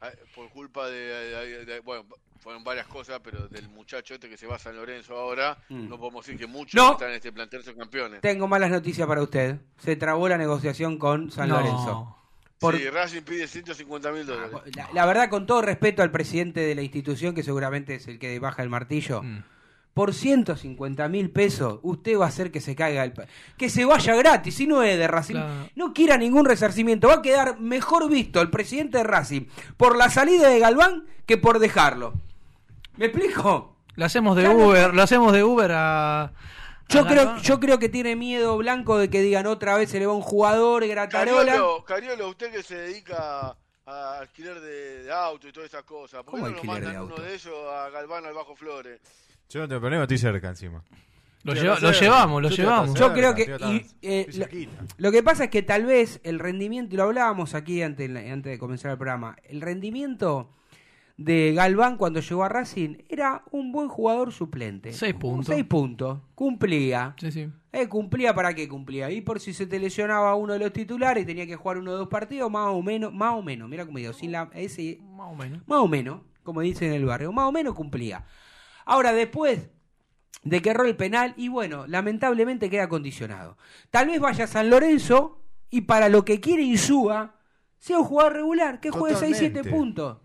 ah, por culpa de, de- de- bueno, fueron varias cosas, pero del muchacho este que se va a San Lorenzo ahora, Mm. no podemos decir que muchos No. que están en este plantel son campeones. Tengo malas noticias para usted. Se trabó la negociación con San No. Lorenzo. Por- Sí, Racing pide 150 mil dólares. la, la verdad, con todo respeto al presidente de la institución, que seguramente es el que baja el martillo, Mm. por 150 mil pesos, usted va a hacer que se caiga el... Que se vaya gratis, si no es de Racing. Claro. No quiera ningún resarcimiento. Va a quedar mejor visto el presidente de Racing por la salida de Galván que por dejarlo. ¿Me explico? Lo hacemos de Ya no- Uber, lo hacemos de Uber a. Yo creo, yo creo que tiene miedo Blanco de que digan otra vez se le va un jugador, Gratarola. Cariolo, Cariolo, usted que se dedica a alquiler de, de auto y todas esas cosas, ¿por qué ¿Cómo no lo alquiler de mandan auto? uno de ellos a Galván al Bajo Flores? Yo no tengo problema, estoy cerca encima. Lo, lleva- llevamos, lo Yo llevamos. Yo creo que y, eh, lo, que pasa es que tal vez el rendimiento, y lo hablábamos aquí antes, antes de comenzar el programa, el rendimiento de Galván cuando llegó a Racing era un buen jugador suplente. Seis puntos. Seis puntos. Cumplía. Sí, sí. Eh, cumplía para qué cumplía. Y por si se te lesionaba uno de los titulares y tenía que jugar uno o dos partidos, más o menos, más o menos, mira como digo, sin la, ese, Más o menos. más o menos, como dicen en el barrio, más o menos cumplía. Ahora, después de que erró el penal, y bueno, lamentablemente queda condicionado. Tal vez vaya a San Lorenzo y para lo que quiere Insúa, sea un jugador regular, que juegue 6-7 Totalmente. puntos.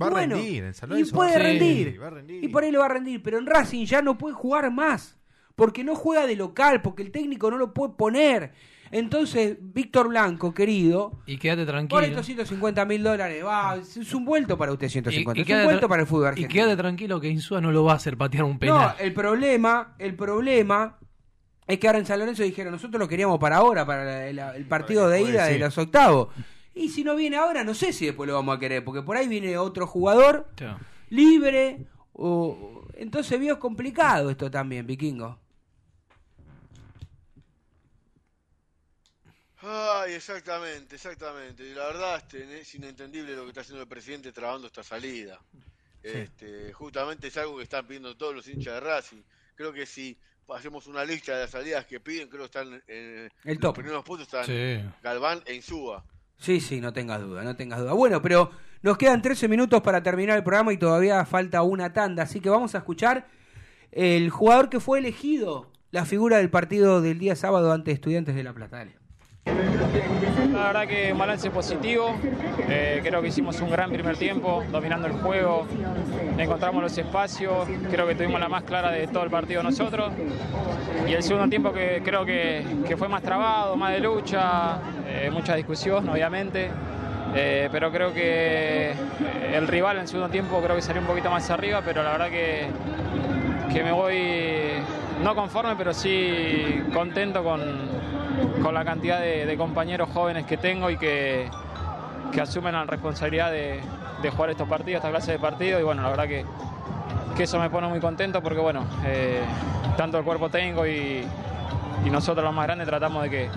Va a Bueno, rendir en San Y puede Sí, rendir. va a rendir. Y por ahí lo va a rendir. Pero en Racing ya no puede jugar más. Porque no juega de local, porque el técnico no lo puede poner. Entonces, Víctor Blanco, querido, Y quédate por tranquilo. estos 150 mil dólares, va, es un vuelto para usted 150. Y- y es un vuelto para el fútbol Y argentino. quédate tranquilo que Insúa no lo va a hacer patear un penal. No, el problema, el problema es que ahora en San Lorenzo dijeron, nosotros lo queríamos para ahora, para la- la- el partido de ida de los octavos. Y si no viene ahora, no sé si después lo vamos a querer, porque por ahí viene otro jugador libre. O... Entonces vio es complicado esto también, vikingo. Ay, exactamente, exactamente. Y la verdad este, es inentendible lo que está haciendo el presidente trabando esta salida. Este, justamente es algo que están pidiendo todos los hinchas de Racing. Creo que si hacemos una lista de las salidas que piden, creo que están en El los top. primeros puntos están Sí. Galván e Insúa. Sí, sí, no tengas duda, no tengas duda. Bueno, pero nos quedan 13 minutos para terminar el programa y todavía falta una tanda, así que vamos a escuchar el jugador que fue elegido, la figura del partido del día sábado ante Estudiantes de La Plata. Dale. La verdad que un balance positivo. Eh, creo que hicimos un gran primer tiempo, dominando el juego. Encontramos los espacios. Creo que tuvimos la más clara de todo el partido nosotros. Y el segundo tiempo que creo que, fue más trabado, más de lucha, eh, mucha discusión, obviamente. Eh, pero creo que el rival en el segundo tiempo creo que salió un poquito más arriba, pero la verdad que, que me voy no conforme, pero sí contento con, con la cantidad de, compañeros jóvenes que tengo y que, que asumen la responsabilidad de, jugar estos partidos, esta clase de partidos. Y bueno, la verdad que, que eso me pone muy contento porque bueno, eh, tanto el cuerpo tengo y, y nosotros los más grandes tratamos de que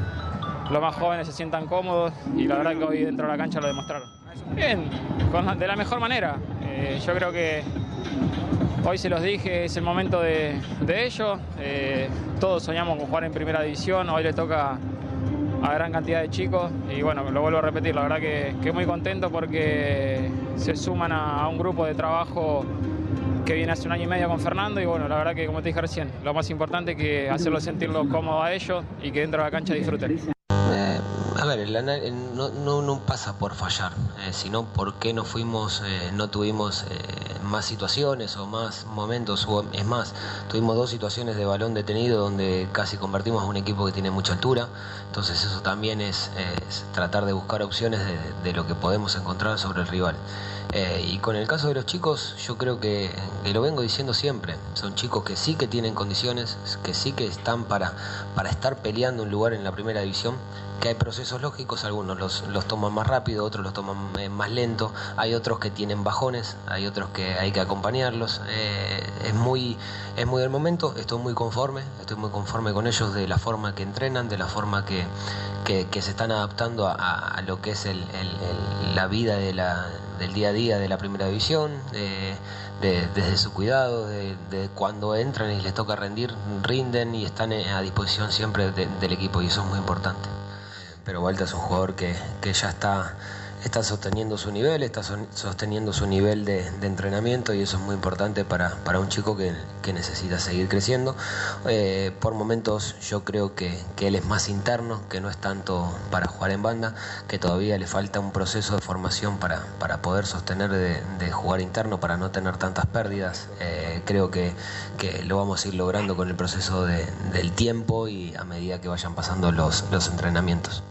los más jóvenes se sientan cómodos y la verdad que hoy dentro de la cancha lo demostraron. Bien, de la mejor manera. Eh, yo creo que hoy se los dije, es el momento de, de ellos. Eh, todos soñamos con jugar en primera división, hoy le toca a gran cantidad de chicos y bueno, lo vuelvo a repetir, la verdad que, que muy contento porque se suman a, un grupo de trabajo que viene hace un año y medio con Fernando y bueno, la verdad que como te dije recién, lo más importante es que hacerlos sentirlos cómodos a ellos y que dentro de la cancha disfruten. Eh, a ver, el eh, no, no, no pasa por fallar, eh, sino por qué no fuimos, no tuvimos más situaciones o más momentos. es más, tuvimos dos situaciones de balón detenido donde casi convertimos a un equipo que tiene mucha altura. Entonces eso también es, tratar de buscar opciones de lo que podemos encontrar sobre el rival. Eh, y con el caso de los chicos, yo creo que, que lo vengo diciendo siempre. Son chicos que sí que tienen condiciones, que sí que están para, para estar peleando un lugar en la primera división, que hay procesos lógicos, algunos los, los toman más rápido, otros los toman eh, más lento, hay otros que tienen bajones, hay otros que hay que acompañarlos. Eh, es, muy, es muy el momento, estoy muy conforme, estoy muy conforme con ellos de la forma que entrenan, de la forma que, que, se están adaptando a, lo que es el- la vida de la, del día a día de la primera división, de- de- desde su cuidado, de, cuando entran y les toca rendir, rinden y están a disposición siempre de- del equipo y eso es muy importante. Pero Walter es un jugador que, que ya está está sosteniendo su nivel, está sosteniendo su nivel de, entrenamiento y eso es muy importante para, para un chico que, que necesita seguir creciendo. Eh, por momentos yo creo que, que él es más interno, que no es tanto para jugar en banda, que todavía le falta un proceso de formación para, para poder sostener de, de jugar interno, para no tener tantas pérdidas. Eh, creo que, que lo vamos a ir logrando con el proceso de- del tiempo y a medida que vayan pasando los, los entrenamientos.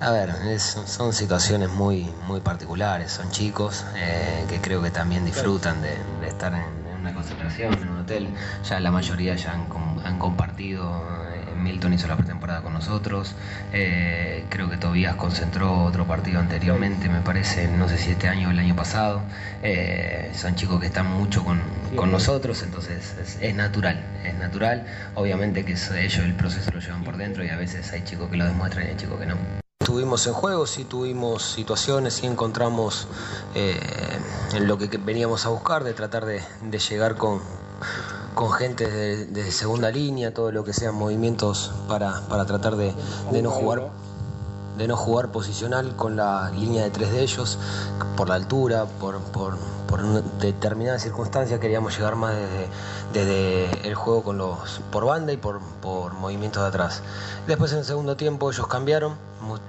A ver, es- son situaciones muy, muy particulares, son chicos eh, que creo que también disfrutan de, de estar en, en una concentración, en un hotel. Ya la mayoría ya han, han compartido, eh, Milton hizo la pretemporada con nosotros, eh, creo que Tobías concentró otro partido anteriormente, me parece, no sé si este año o el año pasado. Eh, son chicos que están mucho con, con nosotros, entonces es, es natural, es natural. Obviamente que eso- ellos el proceso lo llevan por dentro y a veces hay chicos que lo demuestran y hay chicos que no. Estuvimos en juego, sí tuvimos situaciones, sí encontramos eh, en lo que veníamos a buscar, de tratar de, llegar con, con gente de, segunda línea, todo lo que sean movimientos para, para tratar de no jugar de no jugar posicional con la línea de tres de ellos, por la altura, por, por, determinadas circunstancias queríamos llegar más desde, desde el juego con los por banda y por, por movimientos de atrás. Después en el segundo tiempo ellos cambiaron,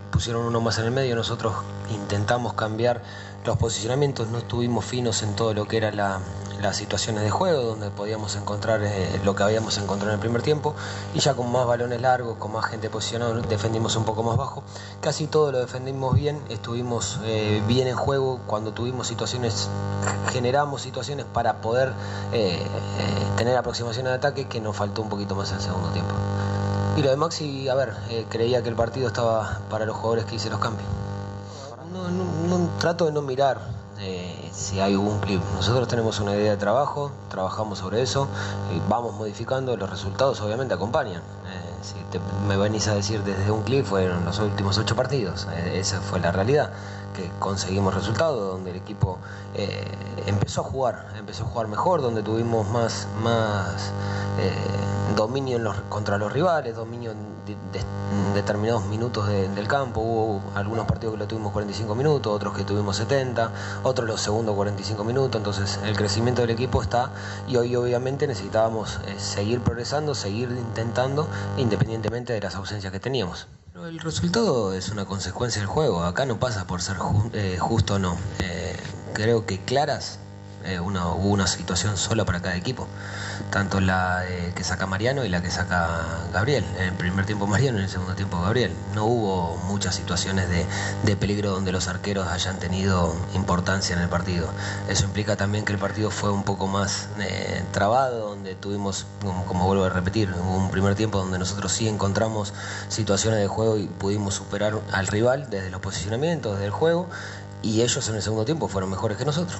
pusieron uno más en el medio, nosotros intentamos cambiar los posicionamientos, no estuvimos finos en todo lo que era la, las situaciones de juego, donde podíamos encontrar eh, lo que habíamos encontrado en el primer tiempo, y ya con más balones largos, con más gente posicionada, defendimos un poco más bajo. Casi todo lo defendimos bien, estuvimos eh, bien en juego, cuando tuvimos situaciones, generamos situaciones para poder eh, tener aproximación al ataque, que nos faltó un poquito más en el segundo tiempo. Y lo de Maxi, a ver, creía que el partido estaba para los jugadores que hice los cambios. No, no- no- trato de no mirar eh, si hay algún clip. Nosotros tenemos una idea de trabajo, trabajamos sobre eso, y vamos modificando, los resultados obviamente acompañan. Eh, si te- me venís a decir desde un clip fueron los últimos ocho partidos, eh, esa fue la realidad, que conseguimos resultados, donde el equipo eh, empezó a jugar, empezó a jugar mejor, donde tuvimos más, más eh, dominio en los- contra los rivales, dominio en de- determinados minutos de- del campo. Hubo algunos partidos que lo tuvimos 45 minutos, otros que tuvimos 70, otros los segundos 45 minutos. Entonces el crecimiento del equipo está y hoy obviamente necesitábamos eh, seguir progresando, seguir intentando, independientemente de las ausencias que teníamos. Pero El resultado es una consecuencia del juego. Acá no pasa por ser ju- eh, justo o no. Eh, creo que claras eh, una, hubo una situación sola para cada equipo. Tanto la eh, que saca Mariano y la que saca Gabriel. En el primer tiempo Mariano en el segundo tiempo Gabriel. No hubo muchas situaciones de, de peligro donde los arqueros hayan tenido importancia en el partido. Eso implica también que el partido fue un poco más eh, trabado, donde tuvimos, como, como vuelvo a repetir, un primer tiempo donde nosotros sí encontramos situaciones de juego y pudimos superar al rival desde los posicionamientos, desde el juego, y ellos en el segundo tiempo fueron mejores que nosotros.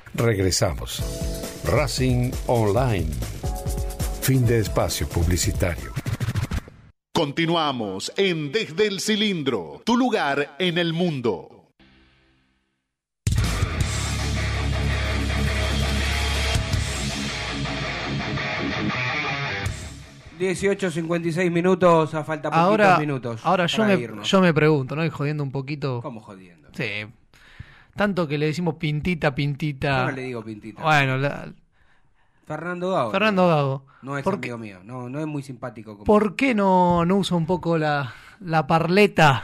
Regresamos. Racing Online. Fin de espacio publicitario. Continuamos en Desde el Cilindro, tu lugar en el mundo. ...18.56 minutos, a falta poquitos Ahora, minutos. ahora yo, me, irnos. yo me pregunto, ¿no? Y jodiendo un poquito. ¿Cómo jodiendo? Sí. Tanto que le decimos pintita, pintita. Yo no le digo pintita. Bueno, la- Fernando Gago. Fernando Gago. No es ¿Por amigo mío, no, no es muy simpático. Como... ¿Por qué no, no usa un poco la, la parleta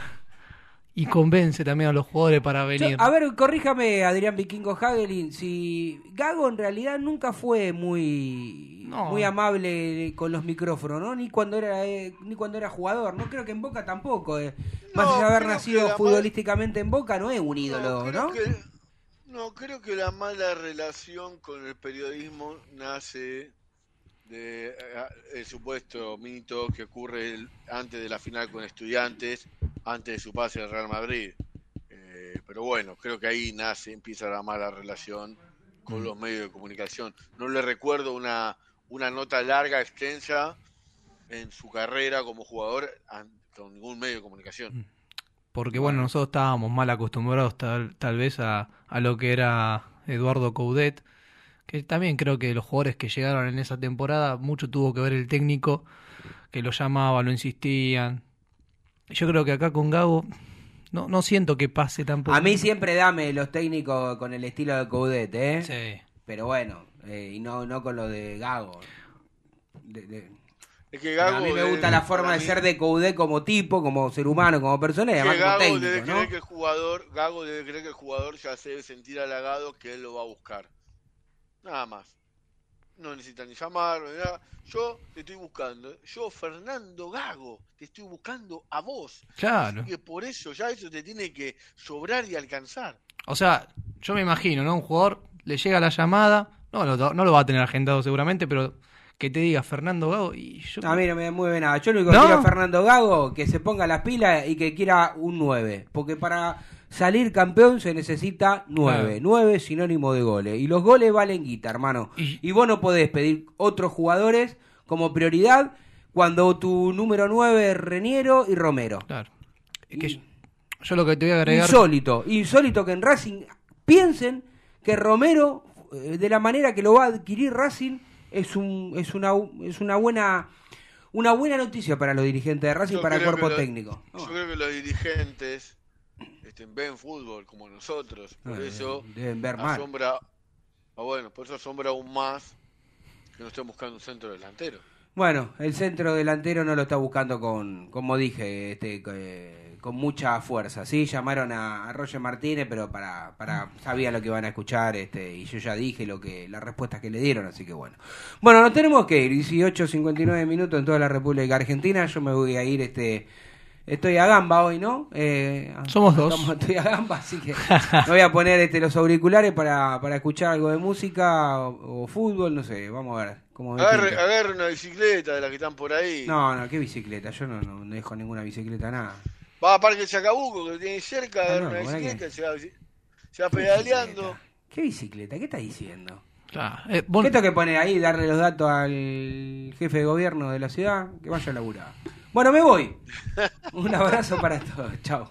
y convence también a los jugadores para Yo- venir? a ver, corríjame, Adrián Vikingo Hagelin, si Gago en realidad nunca fue muy, muy amable con los micrófonos, ¿no? Ni cuando era eh, ni cuando era jugador, no creo que en Boca tampoco. eh. Más No, allá de haber nacido futbolísticamente en Boca, no es un ídolo, creo ¿no? que- no, creo que la mala relación con el periodismo nace de eh, el supuesto mito que ocurre el- antes de la final con estudiantes, antes de su pase al Real Madrid. Eh, pero bueno, creo que ahí nace, empieza la mala relación con los medios de comunicación. No le recuerdo una, una nota larga, extensa en su carrera como jugador con ningún medio de comunicación. Porque bueno, nosotros estábamos mal acostumbrados tal, tal vez a, a lo que era Eduardo Coudet, que también creo que los jugadores que llegaron en esa temporada, mucho tuvo que ver el técnico, que lo llamaba, lo insistían. Yo creo que acá con Gago no, no siento que pase tampoco. A mí siempre dame los técnicos con el estilo de Coudet, ¿eh? Sí. Pero bueno, eh, y no, no con lo de Gago. De- de- Es que a Gago mí me gusta la forma de mí- ser de Coudet como tipo, como ser humano, como persona y que además como técnico, debe ¿no? creer que el jugador, Gago debe creer que el jugador ya se debe sentir halagado que él lo va a buscar. Nada más. No necesita ni llamar, ni nada. Yo te estoy buscando. Yo, Fernando Gago, te estoy buscando a vos. Claro. Y que por eso ya eso te tiene que sobrar y alcanzar. O sea, yo me imagino, ¿no? Un jugador le llega la llamada, no, lo- no lo va a tener agendado seguramente, pero que te diga Fernando Gago y yo... A mí no me mueve nada. Yo lo único que ¿No? quiero a Fernando Gago que se ponga las pilas y que quiera un 9. Porque para salir campeón se necesita 9. Claro. 9 es sinónimo de goles. Y los goles valen guita, hermano. Y, vos no podés pedir otros jugadores como prioridad cuando tu número 9 es Reniero y Romero. Claro. Es que yo, yo lo que te voy a agregar... Insólito. Insólito que en Racing piensen que Romero, eh, de la manera que lo va a adquirir Racing, es, un, es, una, es una buena... Una buena noticia para los dirigentes de Racing y para el cuerpo lo- técnico. Yo creo que los dirigentes ven fútbol como nosotros. Por Eh, eso deben ver asombra, ah, bueno, por eso asombra aún más que no estén buscando un centro delantero. Bueno, el centro delantero no lo está buscando con, como dije, este, eh, con mucha fuerza. Sí, llamaron a, a Roger Martínez, pero para, para sabía lo que iban a escuchar, este, y yo ya dije lo que, las respuestas que le dieron, así que bueno. Bueno, nos tenemos que ir, 18.59 minutos en toda la República Argentina. Yo me voy a ir, este, estoy a gamba hoy, ¿no? Eh, Somos dos. estamos- (laughs) Estoy a gamba, así que (laughs) me voy a poner este, los auriculares para, para escuchar algo de música o, o fútbol, no sé, vamos a ver. Cómo me Agarre, una bicicleta de las que están por ahí. No, no, qué bicicleta. Yo no, no dejo ninguna bicicleta, nada. Va a Parque Chacabuco, que lo tiene cerca, Ah, agarre no, una bicicleta, se va, se va pedaleando. ¿Qué bicicleta? ¿Qué estás diciendo? Claro. Eh, vos- ¿Qué tengo que poner ahí? Darle los datos al jefe de gobierno de la ciudad. Que vaya a laburar. Bueno, me voy. Un abrazo para todos. Chao.